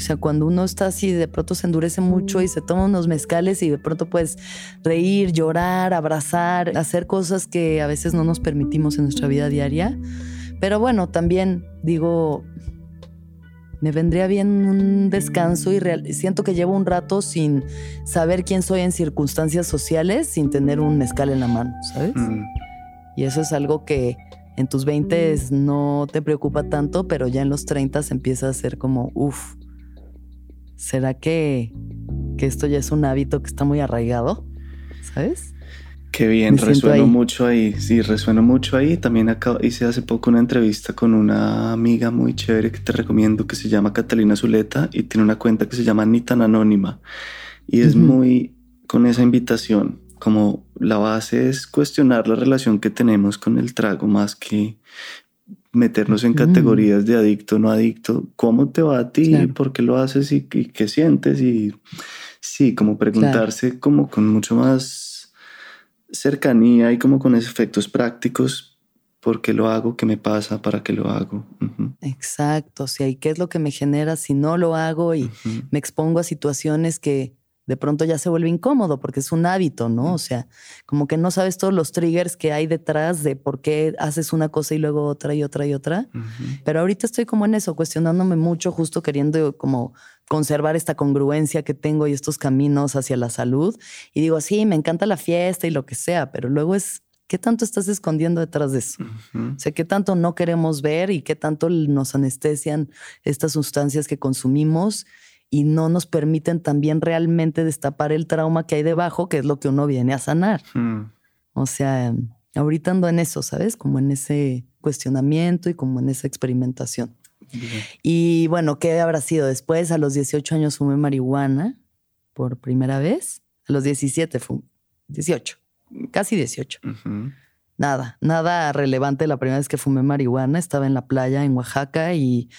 O sea, cuando uno está así, de pronto se endurece mucho y se toma unos mezcales y de pronto puedes reír, llorar, abrazar, hacer cosas que a veces no nos permitimos en nuestra vida diaria Pero bueno, también digo, me vendría bien un descanso y siento que llevo un rato sin saber quién soy en circunstancias sociales, sin tener un mezcal en la mano, ¿sabes? Mm. Y eso es algo que en tus 20 no te preocupa tanto, pero ya en los 30 empieza a ser como, uff, ¿será que, que esto ya es un hábito que está muy arraigado? ¿Sabes? Qué bien, resueno mucho ahí. Sí, resueno mucho ahí. También hice hace poco una entrevista con una amiga muy chévere que te recomiendo que se llama Catalina Zuleta y tiene una cuenta que se llama Ni tan anónima. Y es muy con esa invitación, como la base es cuestionar la relación que tenemos con el trago más que meternos en categorías de adicto, no adicto. ¿Cómo te va a ti? ¿Por qué lo haces y, qué sientes? Y sí, como preguntarse como con mucho más cercanía y como con efectos prácticos, ¿por qué lo hago? ¿Qué me pasa? ¿Para qué lo hago? Exacto, o sea, ¿y qué es lo que me genera si no lo hago y me expongo a situaciones que de pronto ya se vuelve incómodo porque es un hábito, ¿no? O sea, como que no sabes todos los triggers que hay detrás de por qué haces una cosa y luego otra y otra y otra. Pero ahorita estoy como en eso, cuestionándome mucho, justo queriendo como conservar esta congruencia que tengo y estos caminos hacia la salud. Y digo, sí, me encanta la fiesta y lo que sea, pero luego es, ¿qué tanto estás escondiendo detrás de eso? O sea, ¿qué tanto no queremos ver y qué tanto nos anestesian estas sustancias que consumimos y no nos permiten también realmente destapar el trauma que hay debajo, que es lo que uno viene a sanar? O sea, ahorita ando en eso, ¿sabes? Como en ese cuestionamiento y como en esa experimentación. Y bueno, ¿qué habrá sido? Después, a los 18 años fumé marihuana por primera vez. A los 17 fumé, 18, casi 18. Nada, nada relevante la primera vez que fumé marihuana. Estaba en la playa en Oaxaca y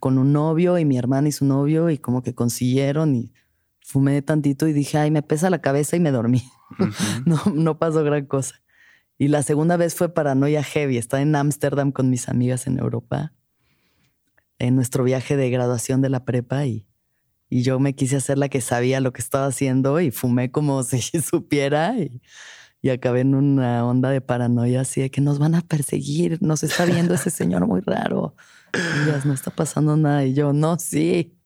con un novio y mi hermana y su novio y como que consiguieron y fumé tantito y dije, ay, me pesa la cabeza y me dormí. no, no pasó gran cosa. Y la segunda vez fue paranoia heavy. Estaba en Ámsterdam con mis amigas en Europa en nuestro viaje de graduación de la prepa y, y yo me quise hacer la que sabía lo que estaba haciendo y fumé como si supiera y, y acabé en una onda de paranoia así de que nos van a perseguir, nos está viendo ese señor muy raro. No está pasando nada. Y yo, no, sí.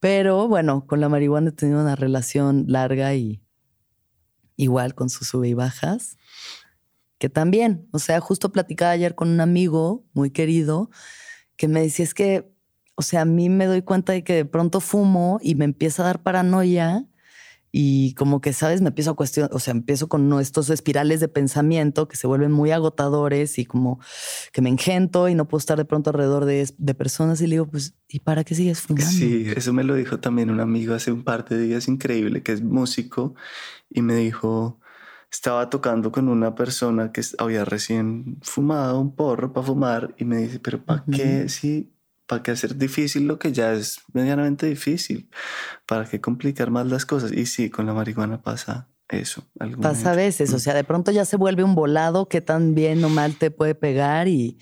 Pero bueno, con la marihuana he tenido una relación larga y igual con sus sube y bajas, que también, o sea, justo platicaba ayer con un amigo muy querido que me decía es que, o sea, a mí me doy cuenta de que de pronto fumo y me empieza a dar paranoia y como que, ¿sabes? Me empiezo a cuestionar, o sea, empiezo con estos espirales de pensamiento que se vuelven muy agotadores y como que me engento y no puedo estar de pronto alrededor de, de personas y le digo, pues, ¿y para qué sigues fumando? Sí, eso me lo dijo también un amigo hace un par de días increíble, que es músico, y me dijo, estaba tocando con una persona que había recién fumado un porro para fumar y me dice, pero ¿para qué sí? ¿Para qué hacer difícil lo que ya es medianamente difícil? ¿Para qué complicar más las cosas? Y sí, con la marihuana pasa eso. Pasa a veces, o sea, de pronto ya se vuelve un volado que tan bien o mal te puede pegar y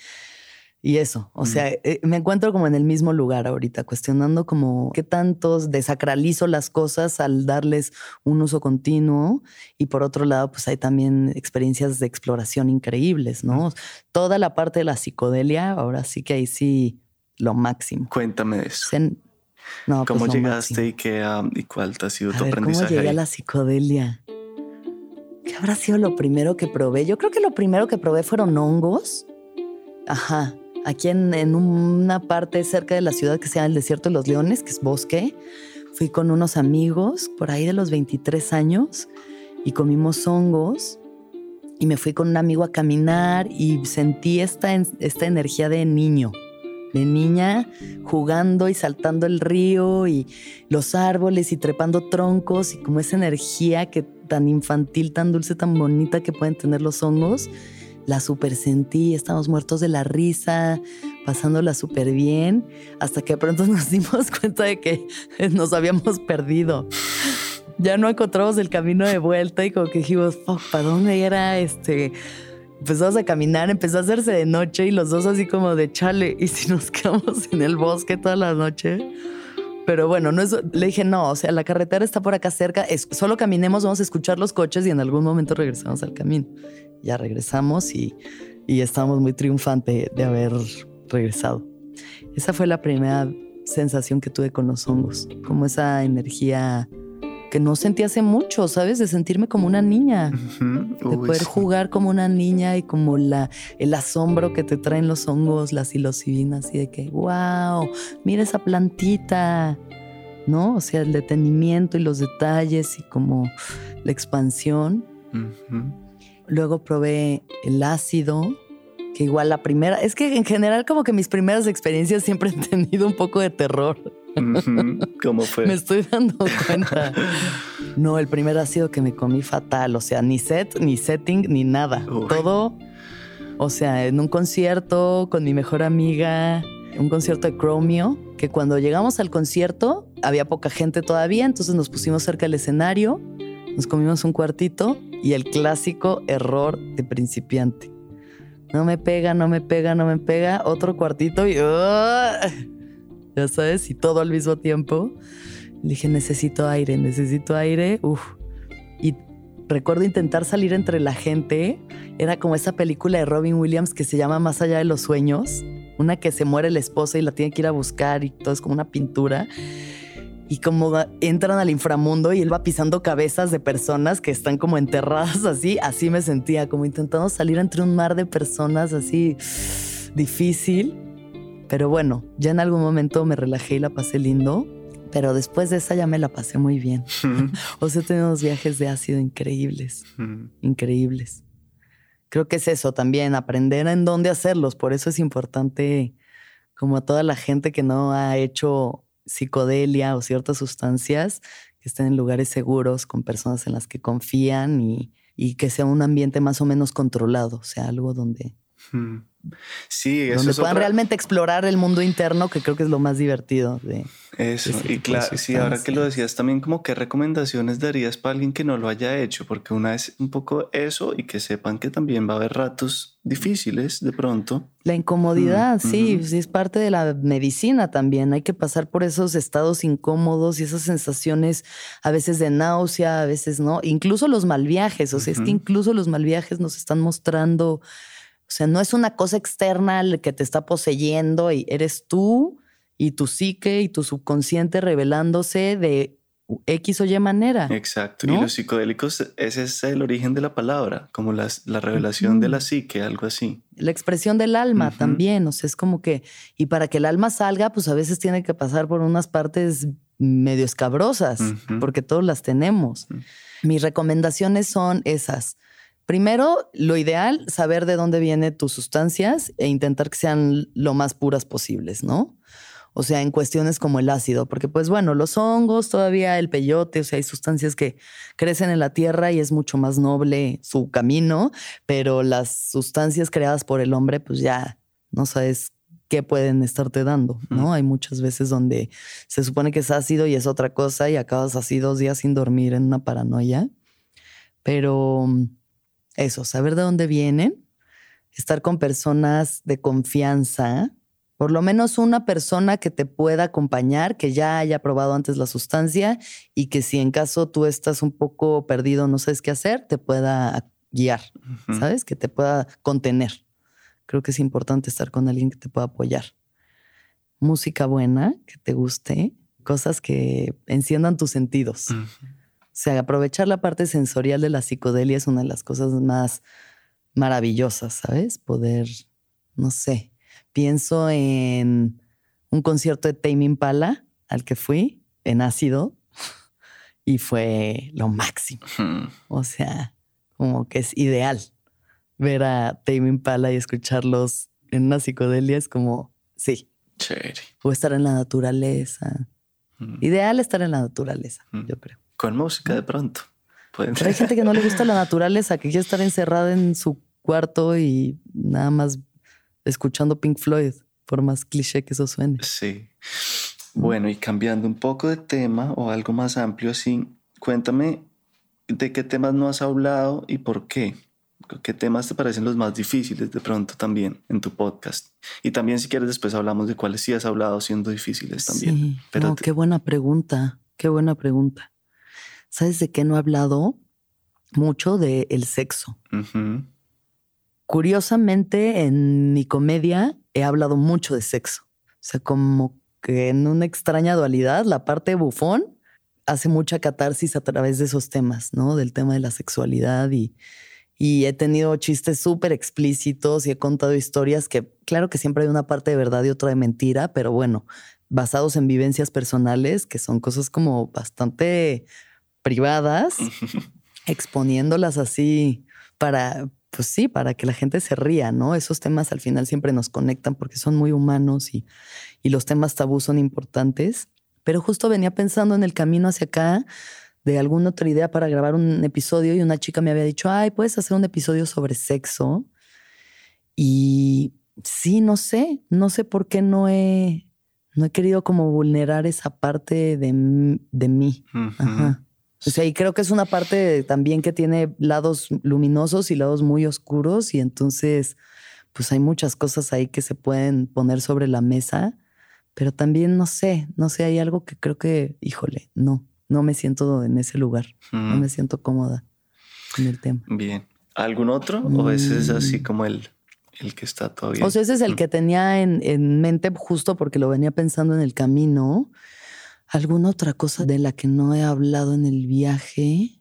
y eso, o sea, eh, me encuentro como en el mismo lugar ahorita, cuestionando como qué tantos desacralizo las cosas al darles un uso continuo. Y por otro lado, pues hay también experiencias de exploración increíbles, ¿no? Toda la parte de la psicodelia, ahora sí que ahí sí lo máximo. Cuéntame de eso. no, ¿Cómo pues llegaste y, qué, y cuál ha sido tu aprendizaje? ¿Cómo llegué a la psicodelia? ¿Qué habrá sido lo primero que probé? Yo creo que lo primero que probé fueron hongos. Ajá, aquí en, una parte cerca de la ciudad que se llama el Desierto de los Leones, que es bosque. Fui con unos amigos por ahí de los 23 años y comimos hongos y me fui con un amigo a caminar y sentí esta, esta energía de niño, de niña jugando y saltando el río y los árboles y trepando troncos y como esa energía que tan infantil, tan dulce, tan bonita que pueden tener los hongos la super sentí, estamos muertos de la risa, pasándola súper bien, hasta que pronto nos dimos cuenta de que nos habíamos perdido. Ya no encontramos el camino de vuelta y como que dijimos, ¿para dónde era este? Empezamos a caminar, empezó a hacerse de noche y los dos así como de chale, ¿y si nos quedamos en el bosque toda la noche? Pero bueno, no es, le dije, no, o sea, la carretera está por acá cerca, es, solo caminemos, vamos a escuchar los coches y en algún momento regresamos al camino ya regresamos y, y estábamos muy triunfantes de haber regresado. Esa fue la primera sensación que tuve con los hongos, como esa energía que no sentí hace mucho, ¿sabes? De sentirme como una niña, de poder jugar como una niña y como la, el asombro que te traen los hongos, las psilocibinas y de que, wow, mira esa plantita, ¿no? O sea, el detenimiento y los detalles y como la expansión. Luego probé el ácido, que igual la primera, es que en general como que mis primeras experiencias siempre han tenido un poco de terror. ¿Cómo fue? Me estoy dando cuenta. No, el primer ácido que me comí fatal, o sea, ni set, ni setting, ni nada. Todo, o sea, en un concierto con mi mejor amiga, un concierto de Chromio, que cuando llegamos al concierto había poca gente todavía, entonces nos pusimos cerca del escenario, nos comimos un cuartito y el clásico error de principiante. No me pega, no me pega, no me pega, otro cuartito y... ya sabes, y todo al mismo tiempo. Le dije, necesito aire, necesito aire. Uf. Y recuerdo intentar salir entre la gente. Era como esa película de Robin Williams que se llama Más allá de los sueños. Una que se muere la esposa y la tiene que ir a buscar y todo es como una pintura. Y como entran al inframundo y él va pisando cabezas de personas que están como enterradas así, así me sentía, como intentando salir entre un mar de personas así difícil. Pero bueno, ya en algún momento me relajé y la pasé lindo. Pero después de esa ya me la pasé muy bien. o sea, tenemos viajes de ácido increíbles, increíbles. Creo que es eso también, aprender en dónde hacerlos. Por eso es importante, como a toda la gente que no ha hecho psicodelia o ciertas sustancias, que estén en lugares seguros, con personas en las que confían y, y que sea un ambiente más o menos controlado, o sea, algo donde Sí, eso Donde puedan realmente explorar el mundo interno, que creo que es lo más divertido de. Eso, y claro, sí, ahora que lo decías también, como qué recomendaciones darías para alguien que no lo haya hecho, porque una es un poco eso y que sepan que también va a haber ratos difíciles de pronto. La incomodidad, sí, sí, es parte de la medicina también. Hay que pasar por esos estados incómodos y esas sensaciones a veces de náusea, a veces no. Incluso los mal viajes, o sea, es que incluso los mal viajes nos están mostrando o sea, no es una cosa externa que te está poseyendo y eres tú y tu psique y tu subconsciente revelándose de X o Y manera. Exacto. Y los psicodélicos, ese es el origen de la palabra, como la revelación de la psique, algo así. La expresión del alma también, o sea, es como que, y para que el alma salga, pues a veces tiene que pasar por unas partes medio escabrosas, porque todos las tenemos. Mis recomendaciones son esas. Primero, lo ideal, saber de dónde vienen tus sustancias e intentar que sean lo más puras posibles, ¿no? O sea, en cuestiones como el ácido, porque pues bueno, los hongos, todavía el peyote, o sea, hay sustancias que crecen en la tierra y es mucho más noble su camino, pero las sustancias creadas por el hombre, pues ya no sabes qué pueden estarte dando, ¿no? Hay muchas veces donde se supone que es ácido y es otra cosa y acabas así dos días sin dormir en una paranoia, pero eso, saber de dónde vienen, estar con personas de confianza, por lo menos una persona que te pueda acompañar, que ya haya probado antes la sustancia y que si en caso tú estás un poco perdido, no sabes qué hacer, te pueda guiar, ¿sabes? Que te pueda contener. Creo que es importante estar con alguien que te pueda apoyar. Música buena, que te guste, cosas que enciendan tus sentidos. Sea, aprovechar la parte sensorial de la psicodelia es una de las cosas más maravillosas, ¿sabes? Poder, no sé, pienso en un concierto de Tame Impala al que fui en ácido y fue lo máximo. O sea, como que es ideal ver a Tame Impala y escucharlos en una psicodelia es como, sí. Chévere. O estar en la naturaleza. Ideal estar en la naturaleza, yo creo. Con música de pronto. Pero hay gente que no le gusta la naturaleza, que quiere estar encerrada en su cuarto y nada más escuchando Pink Floyd, por más cliché que eso suene. Sí. Bueno, y cambiando un poco de tema o algo más amplio así, cuéntame de qué temas no has hablado y por qué. ¿Qué temas te parecen los más difíciles de pronto también en tu podcast? Y también si quieres después hablamos de cuáles sí has hablado siendo difíciles también. Sí, Pero qué buena pregunta, qué buena pregunta. ¿Sabes de qué no he hablado? Mucho del el sexo. curiosamente en mi comedia he hablado mucho de sexo. O sea, como que en una extraña dualidad, la parte bufón hace mucha catarsis a través de esos temas, ¿no? Del tema de la sexualidad y, y he tenido chistes súper explícitos y he contado historias que, claro que siempre hay una parte de verdad y otra de mentira, pero bueno, basados en vivencias personales, que son cosas como bastante privadas, exponiéndolas así para, pues sí, para que la gente se ría, ¿no? Esos temas al final siempre nos conectan porque son muy humanos y, y los temas tabú son importantes. Pero justo venía pensando en el camino hacia acá de alguna otra idea para grabar un episodio y una chica me había dicho, ay, puedes hacer un episodio sobre sexo. Y sí, no sé, no sé por qué no he, no he querido como vulnerar esa parte de, de mí. O sea, y creo que es una parte también que tiene lados luminosos y lados muy oscuros y entonces, pues hay muchas cosas ahí que se pueden poner sobre la mesa pero también no sé, no sé, hay algo que creo que, híjole, no, no me siento en ese lugar, no me siento cómoda en el tema. Bien. ¿Algún otro? ¿O ese es así mm. como el, el que está todavía? O sea, ese es el mm. que tenía en, en mente justo porque lo venía pensando en el camino. ¿Alguna otra cosa de la que no he hablado en el viaje?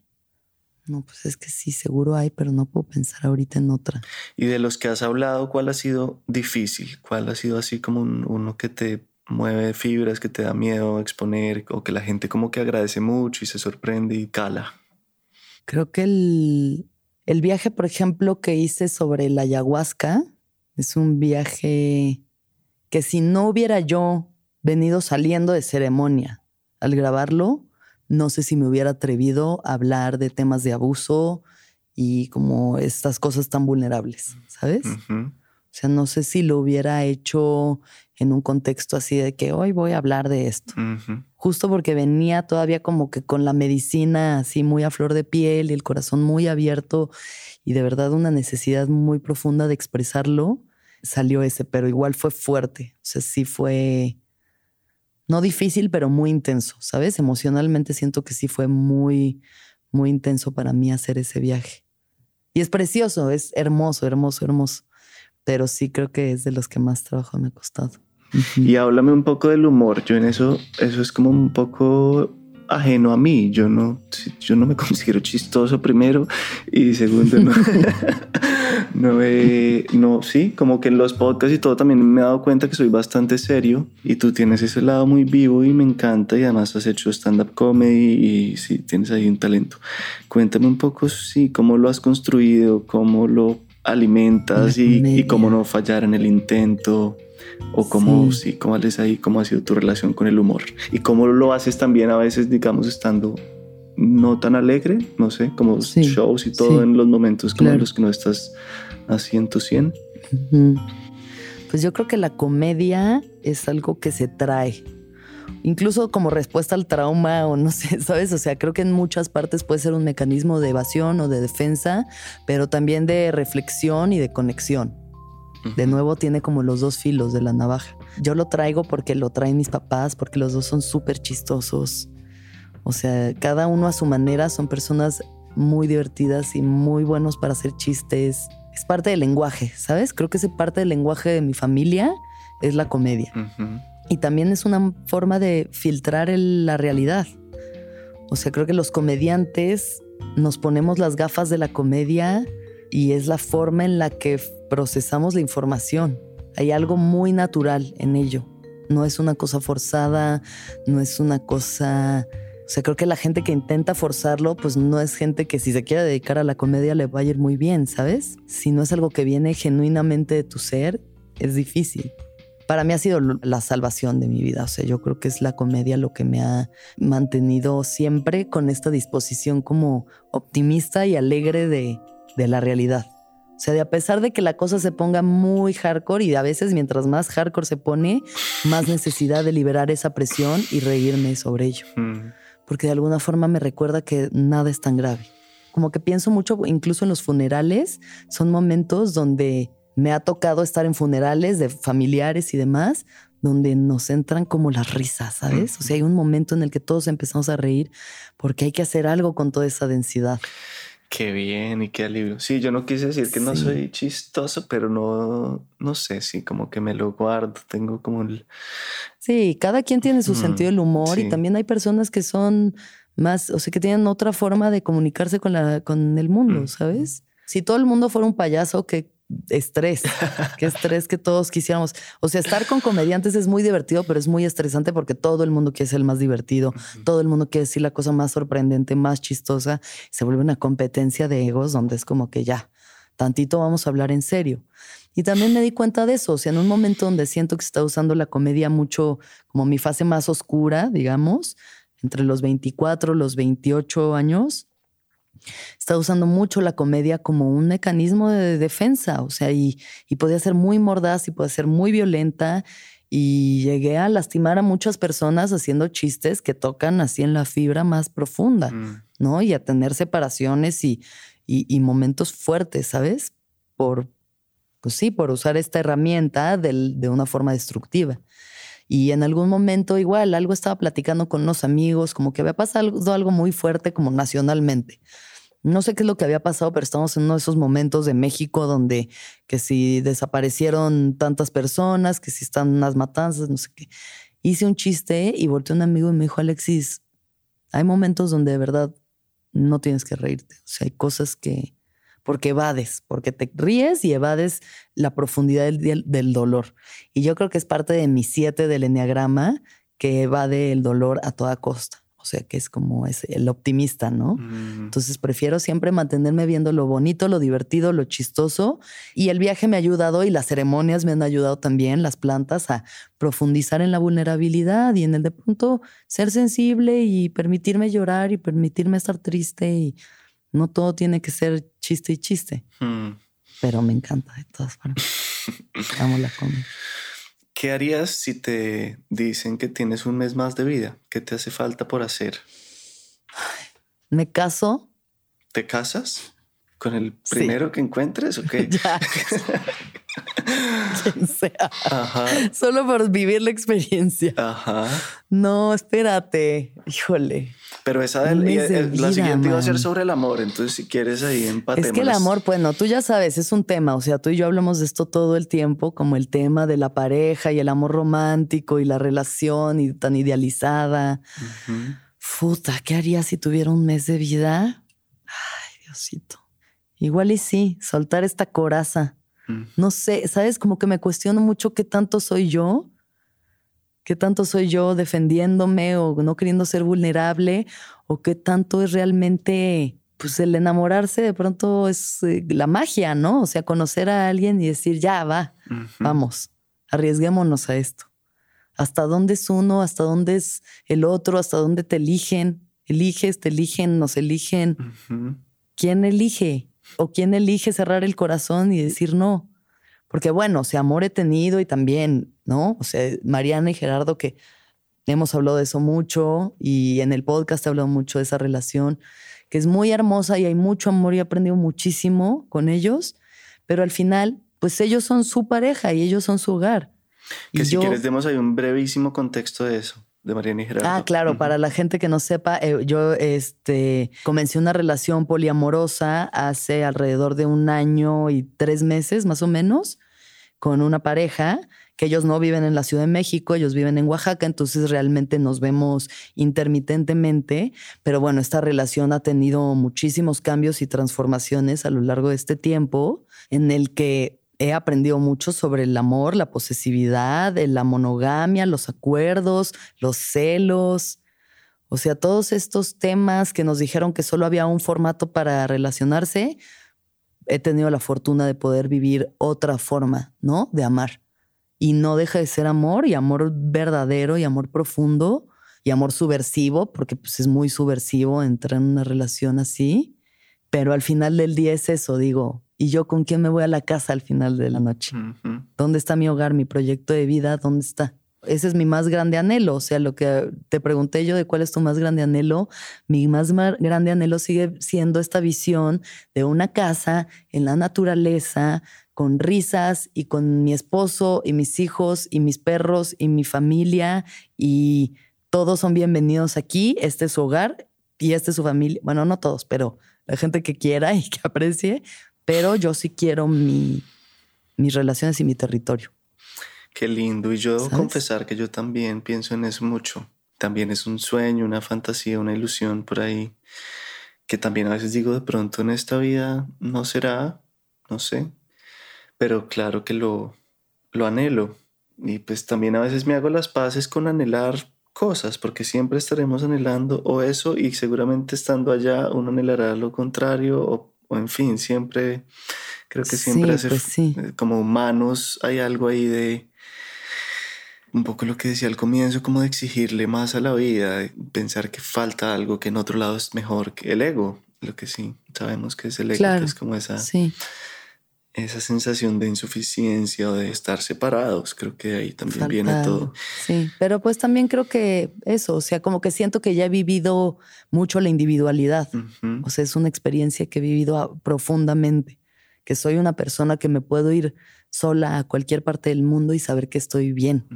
No, pues es que sí, seguro hay, pero no puedo pensar ahorita en otra. Y de los que has hablado, ¿cuál ha sido difícil? ¿Cuál ha sido así como uno que te mueve fibras que te da miedo exponer o que la gente como que agradece mucho y se sorprende y cala? Creo que el, el viaje, por ejemplo, que hice sobre la ayahuasca es un viaje que si no hubiera yo venido saliendo de ceremonia al grabarlo, no sé si me hubiera atrevido a hablar de temas de abuso y como estas cosas tan vulnerables, ¿sabes? O sea, no sé si lo hubiera hecho en un contexto así de que hoy voy a hablar de esto. Justo porque venía todavía como que con la medicina así muy a flor de piel y el corazón muy abierto y de verdad una necesidad muy profunda de expresarlo, salió ese, pero igual fue fuerte. O sea, sí fue no difícil, pero muy intenso, ¿sabes? Emocionalmente siento que sí fue muy, muy intenso para mí hacer ese viaje. Y es precioso, es hermoso, hermoso, hermoso pero sí creo que es de los que más trabajo me ha costado. Y háblame un poco del humor. Yo en eso, eso es como un poco ajeno a mí. Yo no, yo no me considero chistoso primero y segundo no. no, no, sí, como que en los podcasts y todo también me he dado cuenta que soy bastante serio y tú tienes ese lado muy vivo y me encanta y además has hecho stand-up comedy y sí, tienes ahí un talento. Cuéntame un poco, sí, cómo lo has construido, cómo lo alimentas y, cómo no fallar en el intento o cómo sí. cómo ahí cómo ha sido tu relación con el humor y cómo lo haces también a veces digamos estando no tan alegre no sé como shows y todo en los momentos como los que no estás haciendo 100 pues yo creo que la comedia es algo que se trae incluso como respuesta al trauma o no sé, ¿sabes? O sea, creo que en muchas partes puede ser un mecanismo de evasión o de defensa, pero también de reflexión y de conexión. De nuevo tiene como los dos filos de la navaja. Yo lo traigo porque lo traen mis papás, porque los dos son súper chistosos. O sea, cada uno a su manera son personas muy divertidas y muy buenos para hacer chistes. Es parte del lenguaje, ¿sabes? Creo que ese parte del lenguaje de mi familia es la comedia. Y también es una forma de filtrar la realidad. O sea, creo que los comediantes nos ponemos las gafas de la comedia y es la forma en la que procesamos la información. Hay algo muy natural en ello. No es una cosa forzada, no es una cosa... O sea, creo que la gente que intenta forzarlo, pues no es gente que si se quiere dedicar a la comedia le va a ir muy bien, ¿sabes? Si no es algo que viene genuinamente de tu ser, es difícil para mí ha sido la salvación de mi vida. O sea, yo creo que es la comedia lo que me ha mantenido siempre con esta disposición como optimista y alegre de, la realidad. O sea, de a pesar de que la cosa se ponga muy hardcore y a veces mientras más hardcore se pone, más necesidad de liberar esa presión y reírme sobre ello. Mm. Porque de alguna forma me recuerda que nada es tan grave. Como que pienso mucho, incluso en los funerales, son momentos donde me ha tocado estar en funerales de familiares y demás, donde nos entran como las risas, ¿sabes? O sea, hay un momento en el que todos empezamos a reír porque hay que hacer algo con toda esa densidad. Qué bien y qué alivio. Sí, yo no quise decir que no soy chistoso, pero no, no sé, sí, como que me lo guardo, tengo como el... Sí, cada quien tiene su sentido del humor y también hay personas que son más, o sea, que tienen otra forma de comunicarse con, la, con el mundo, ¿sabes? Si todo el mundo fuera un payaso, que estrés, qué estrés que todos quisiéramos. O sea, estar con comediantes es muy divertido, pero es muy estresante porque todo el mundo quiere ser el más divertido, todo el mundo quiere decir la cosa más sorprendente, más chistosa. Se vuelve una competencia de egos donde es como que ya, tantito vamos a hablar en serio. Y también me di cuenta de eso, o sea, en un momento donde siento que se está usando la comedia mucho como mi fase más oscura, digamos, entre los 24, los 28 años, está usando mucho la comedia como un mecanismo de defensa, o sea, y, y podía ser muy mordaz y puede ser muy violenta. Y llegué a lastimar a muchas personas haciendo chistes que tocan así en la fibra más profunda, mm. ¿no? Y a tener separaciones y, y, momentos fuertes, ¿sabes? Por, pues sí, por usar esta herramienta de una forma destructiva. Y en algún momento igual, algo estaba platicando con unos amigos, como que había pasado algo muy fuerte como nacionalmente. No sé qué es lo que había pasado, pero estamos en uno de esos momentos de México donde que si desaparecieron tantas personas, que si están unas matanzas, no sé qué. Hice un chiste y volteé a un amigo y me dijo, Alexis, hay momentos donde de verdad no tienes que reírte. O sea, hay cosas que, porque evades, porque te ríes y evades la profundidad del, del, dolor. Y yo creo que es parte de mi siete del enneagrama que evade el dolor a toda costa. O sea, que es como es el optimista, ¿no? Mm. Entonces prefiero siempre mantenerme viendo lo bonito, lo divertido, lo chistoso. Y el viaje me ha ayudado y las ceremonias me han ayudado también, las plantas, a profundizar en la vulnerabilidad y en el de pronto ser sensible y permitirme llorar y permitirme estar triste. Y no todo tiene que ser chiste y chiste. Mm. Pero me encanta de todas formas. Amo la comida. ¿Qué harías si te dicen que tienes un mes más de vida? ¿Qué te hace falta por hacer? ¿Me caso? ¿Te casas? ¿Con el primero que encuentres o qué? ya. Quien sea. Ajá. Solo por vivir la experiencia. Ajá. No, espérate. Híjole. Pero esa del, la siguiente iba a ser sobre el amor. Entonces, si quieres ahí empatemos. Es que el amor, bueno, tú ya sabes, es un tema. O sea, tú y yo hablamos de esto todo el tiempo, como el tema de la pareja y el amor romántico y la relación y tan idealizada. Puta, ¿qué haría si tuviera un mes de vida? Ay, Diosito. Igual y sí, soltar esta coraza. Mm. No sé, ¿sabes? Como que me cuestiono mucho qué tanto soy yo qué tanto soy yo defendiéndome o no queriendo ser vulnerable o qué tanto es realmente pues el enamorarse de pronto es eh, la magia, ¿no? O sea, conocer a alguien y decir, ya va, vamos, arriesguémonos a esto. ¿Hasta dónde es uno? ¿Hasta dónde es el otro? ¿Hasta dónde te eligen? ¿Eliges, te eligen, nos eligen? ¿Quién elige? ¿O quién elige cerrar el corazón y decir no? Porque bueno, o sea, amor he tenido y también, ¿no? O sea, Mariana y Gerardo que hemos hablado de eso mucho y en el podcast he hablado mucho de esa relación que es muy hermosa y hay mucho amor y he aprendido muchísimo con ellos, pero al final, pues ellos son su pareja y ellos son su hogar. Que si quieres demos ahí un brevísimo contexto de eso de Mariana y Gerardo. Ah, claro, para la gente que no sepa, eh, yo este, comencé una relación poliamorosa hace alrededor de un año y tres meses, más o menos, con una pareja que ellos no viven en la Ciudad de México, ellos viven en Oaxaca, entonces realmente nos vemos intermitentemente, pero bueno, esta relación ha tenido muchísimos cambios y transformaciones a lo largo de este tiempo en el que he aprendido mucho sobre el amor, la posesividad, la monogamia, los acuerdos, los celos. O sea, todos estos temas que nos dijeron que solo había un formato para relacionarse, he tenido la fortuna de poder vivir otra forma, ¿no? De amar. Y no deja de ser amor y amor verdadero y amor profundo y amor subversivo, porque pues es muy subversivo entrar en una relación así. Pero al final del día es eso, digo, ¿Y yo con quién me voy a la casa al final de la noche? ¿Dónde está mi hogar, mi proyecto de vida? ¿Dónde está? Ese es mi más grande anhelo. O sea, lo que te pregunté yo de cuál es tu más grande anhelo, mi más grande anhelo sigue siendo esta visión de una casa en la naturaleza, con risas y con mi esposo y mis hijos y mis perros y mi familia y todos son bienvenidos aquí. Este es su hogar y este es su familia. Bueno, no todos, pero la gente que quiera y que aprecie, pero yo sí quiero mi, mis relaciones y mi territorio. Qué lindo. Y yo debo confesar que yo también pienso en eso mucho. También es un sueño, una fantasía, una ilusión por ahí, que también a veces digo de pronto en esta vida no será, no sé, pero claro que lo, lo anhelo. Y pues también a veces me hago las paces con anhelar cosas, porque siempre estaremos anhelando o eso y seguramente estando allá uno anhelará lo contrario o, en fin, siempre creo que siempre pues eh, como humanos hay algo ahí de un poco lo que decía al comienzo, como de exigirle más a la vida, pensar que falta algo que en otro lado es mejor que el ego, lo que sí sabemos que es el ego, que es como esa, esa sensación de insuficiencia o de estar separados, creo que ahí también viene todo. Sí, pero pues también creo que eso, o sea, como que siento que ya he vivido mucho la individualidad, o sea, es una experiencia que he vivido profundamente, que soy una persona que me puedo ir sola a cualquier parte del mundo y saber que estoy bien.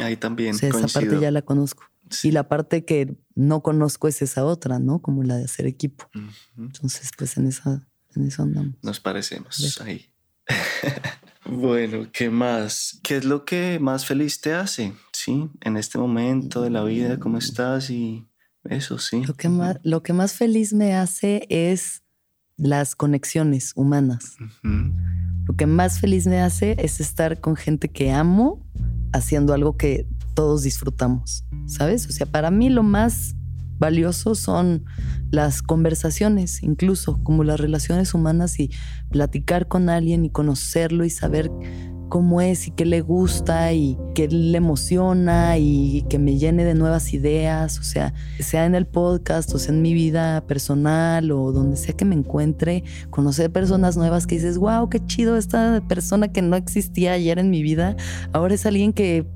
Ahí también. esa parte ya la conozco. Y la parte que no conozco es esa otra, ¿no? Como la de hacer equipo. Entonces, pues en esa, en eso andamos. Nos parecemos ahí. bueno, ¿qué más? ¿Qué es lo que más feliz te hace? Sí, en este momento de la vida, ¿cómo estás? Y eso sí. Lo que más, lo que más feliz me hace es las conexiones humanas. Lo que más feliz me hace es estar con gente que amo haciendo algo que todos disfrutamos, ¿sabes? O sea, para mí lo más valioso son las conversaciones, incluso como las relaciones humanas y platicar con alguien y conocerlo y saber cómo es y qué le gusta y qué le emociona y que me llene de nuevas ideas, o sea, sea en el podcast o sea en mi vida personal o donde sea que me encuentre, conocer personas nuevas que dices, wow, qué chido esta persona que no existía ayer en mi vida, ahora es alguien que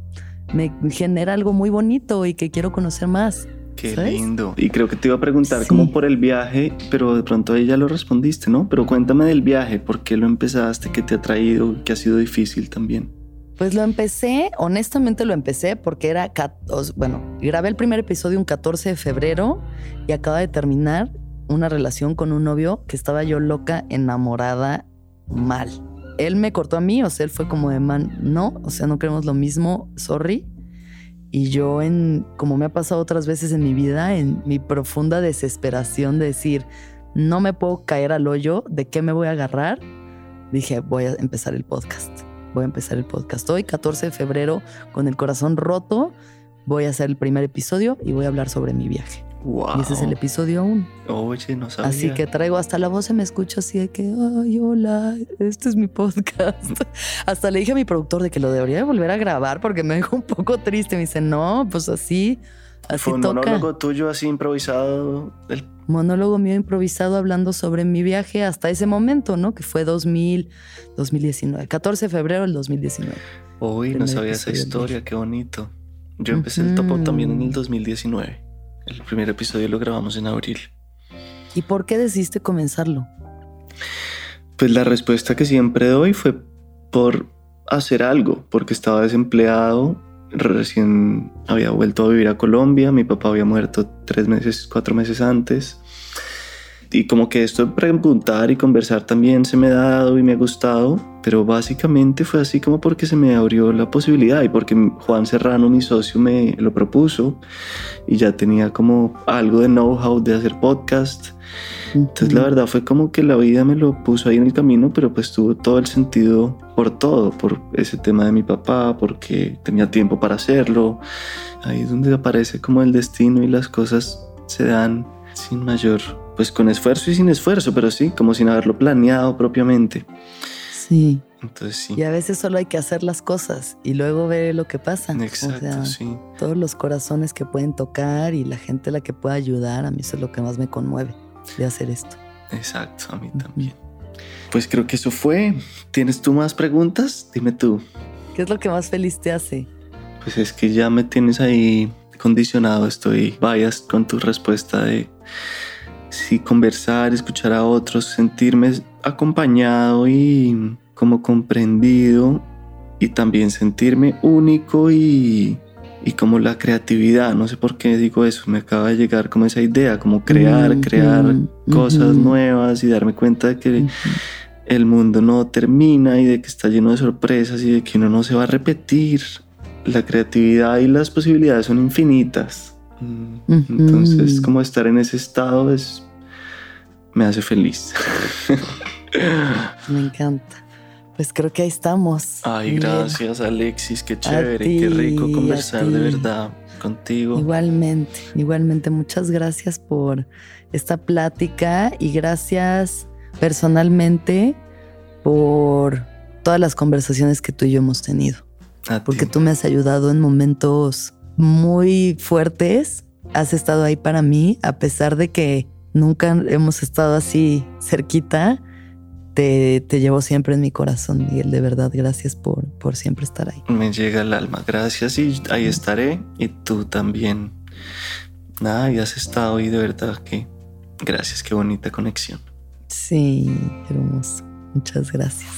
me genera algo muy bonito y que quiero conocer más. Qué lindo. Y creo que te iba a preguntar como por el viaje, pero de pronto ahí ya lo respondiste, ¿no? Pero cuéntame del viaje, ¿por qué lo empezaste? ¿Qué te ha traído? ¿Qué ha sido difícil también? Pues lo empecé, honestamente lo empecé porque era, bueno, grabé el primer episodio un 14 de febrero y acaba de terminar una relación con un novio que estaba yo loca, enamorada, mal. Él me cortó a mí, o sea, él fue como de man, no, o sea, no queremos lo mismo, sorry. Y yo, en, como me ha pasado otras veces en mi vida, en mi profunda desesperación de decir, no me puedo caer al hoyo, ¿de qué me voy a agarrar? Dije, voy a empezar el podcast. Voy a empezar el podcast hoy, 14 de febrero, con el corazón roto. Voy a hacer el primer episodio y voy a hablar sobre mi viaje. Y ese es el episodio 1. Oye, no sabía. Así que traigo hasta la voz, se me escucha así de que, ay, hola, este es mi podcast. hasta le dije a mi productor de que lo debería volver a grabar porque me dejó un poco triste. Me dice, no, pues así, así Fue un monólogo tuyo así improvisado. El... Monólogo mío improvisado hablando sobre mi viaje hasta ese momento, ¿no? Que fue 2000, 2019, 14 de febrero del 2019. Uy, no sabía esa historia, qué bonito. Yo empecé el topo también en el 2019. El primer episodio lo grabamos en abril. ¿Y por qué decidiste comenzarlo? Pues la respuesta que siempre doy fue por hacer algo, porque estaba desempleado, recién había vuelto a vivir a Colombia, mi papá había muerto tres meses, cuatro meses antes. Y como que esto de preguntar y conversar también se me ha dado y me ha gustado, pero básicamente fue así como porque se me abrió la posibilidad y porque Juan Serrano, mi socio, me lo propuso y ya tenía como algo de know-how de hacer podcast. Entonces la verdad fue como que la vida me lo puso ahí en el camino, pero pues tuvo todo el sentido por todo, por ese tema de mi papá, porque tenía tiempo para hacerlo. Ahí es donde aparece como el destino y las cosas se dan sin mayor pues con esfuerzo y sin esfuerzo, pero sí, como sin haberlo planeado propiamente. Sí. Entonces sí. Y a veces solo hay que hacer las cosas y luego ver lo que pasa. Exacto, sí. Todos los corazones que pueden tocar y la gente a la que pueda ayudar, a mí eso es lo que más me conmueve de hacer esto. Exacto, a mí también. Pues creo que eso fue. ¿Tienes tú más preguntas? Dime tú. ¿Qué es lo que más feliz te hace? Pues es que ya me tienes ahí condicionado, estoy vayas con tu respuesta de sí, conversar, escuchar a otros, sentirme acompañado y como comprendido y también sentirme único y y como la creatividad, no sé por qué digo eso, me acaba de llegar como esa idea, como crear, crear cosas nuevas y darme cuenta de que el mundo no termina y de que está lleno de sorpresas y de que uno no se va a repetir. La creatividad y las posibilidades son infinitas. Entonces, como estar en ese estado es me hace feliz. me encanta. Pues creo que ahí estamos. Ay, gracias Alexis, qué chévere, qué rico conversar de verdad contigo. Igualmente, igualmente, muchas gracias por esta plática y gracias personalmente por todas las conversaciones que tú y yo hemos tenido. porque tú me has ayudado en momentos muy fuertes, has estado ahí para mí, a pesar de que nunca hemos estado así cerquita te, llevo siempre en mi corazón, Miguel. De verdad, gracias por, por siempre estar ahí. Me llega el alma. Gracias y ahí estaré. Y tú también. Nada, y has estado ahí de verdad que gracias, qué bonita conexión. Sí, hermoso. Muchas gracias.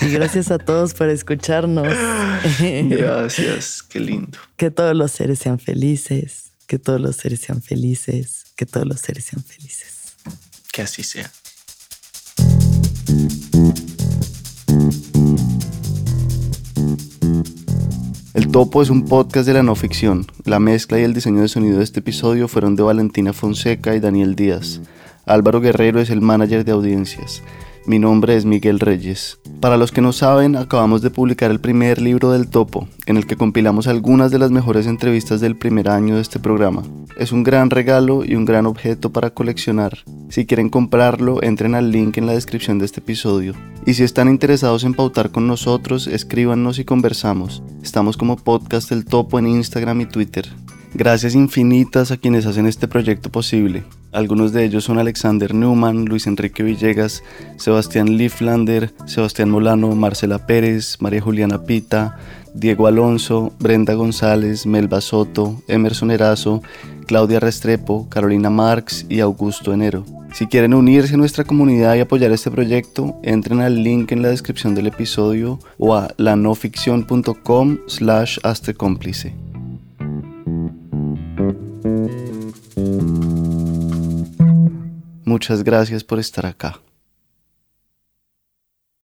Y gracias a todos por escucharnos. Gracias, qué lindo. Que todos los seres sean felices, que todos los seres sean felices, que todos los seres sean felices. Que así sea. El Topo es un podcast de la no ficción. La mezcla y el diseño de sonido de este episodio fueron de Valentina Fonseca y Daniel Díaz. Álvaro Guerrero es el manager de audiencias. Mi nombre es Miguel Reyes. Para los que no saben, acabamos de publicar el primer libro del Topo, en el que compilamos algunas de las mejores entrevistas del primer año de este programa. Es un gran regalo y un gran objeto para coleccionar. Si quieren comprarlo, entren al link en la descripción de este episodio. Y si están interesados en pautar con nosotros, escríbanos y conversamos. Estamos como Podcast del Topo en Instagram y Twitter. Gracias infinitas a quienes hacen este proyecto posible. Algunos de ellos son Alexander Newman, Luis Enrique Villegas, Sebastián Lieflander, Sebastián Molano, Marcela Pérez, María Juliana Pita, Diego Alonso, Brenda González, Melba Soto, Emerson Erazo, Claudia Restrepo, Carolina Marx y Augusto Enero. Si quieren unirse a nuestra comunidad y apoyar este proyecto, entren al link en la descripción del episodio o a lanoficción.com slash cómplice. Muchas gracias por estar acá.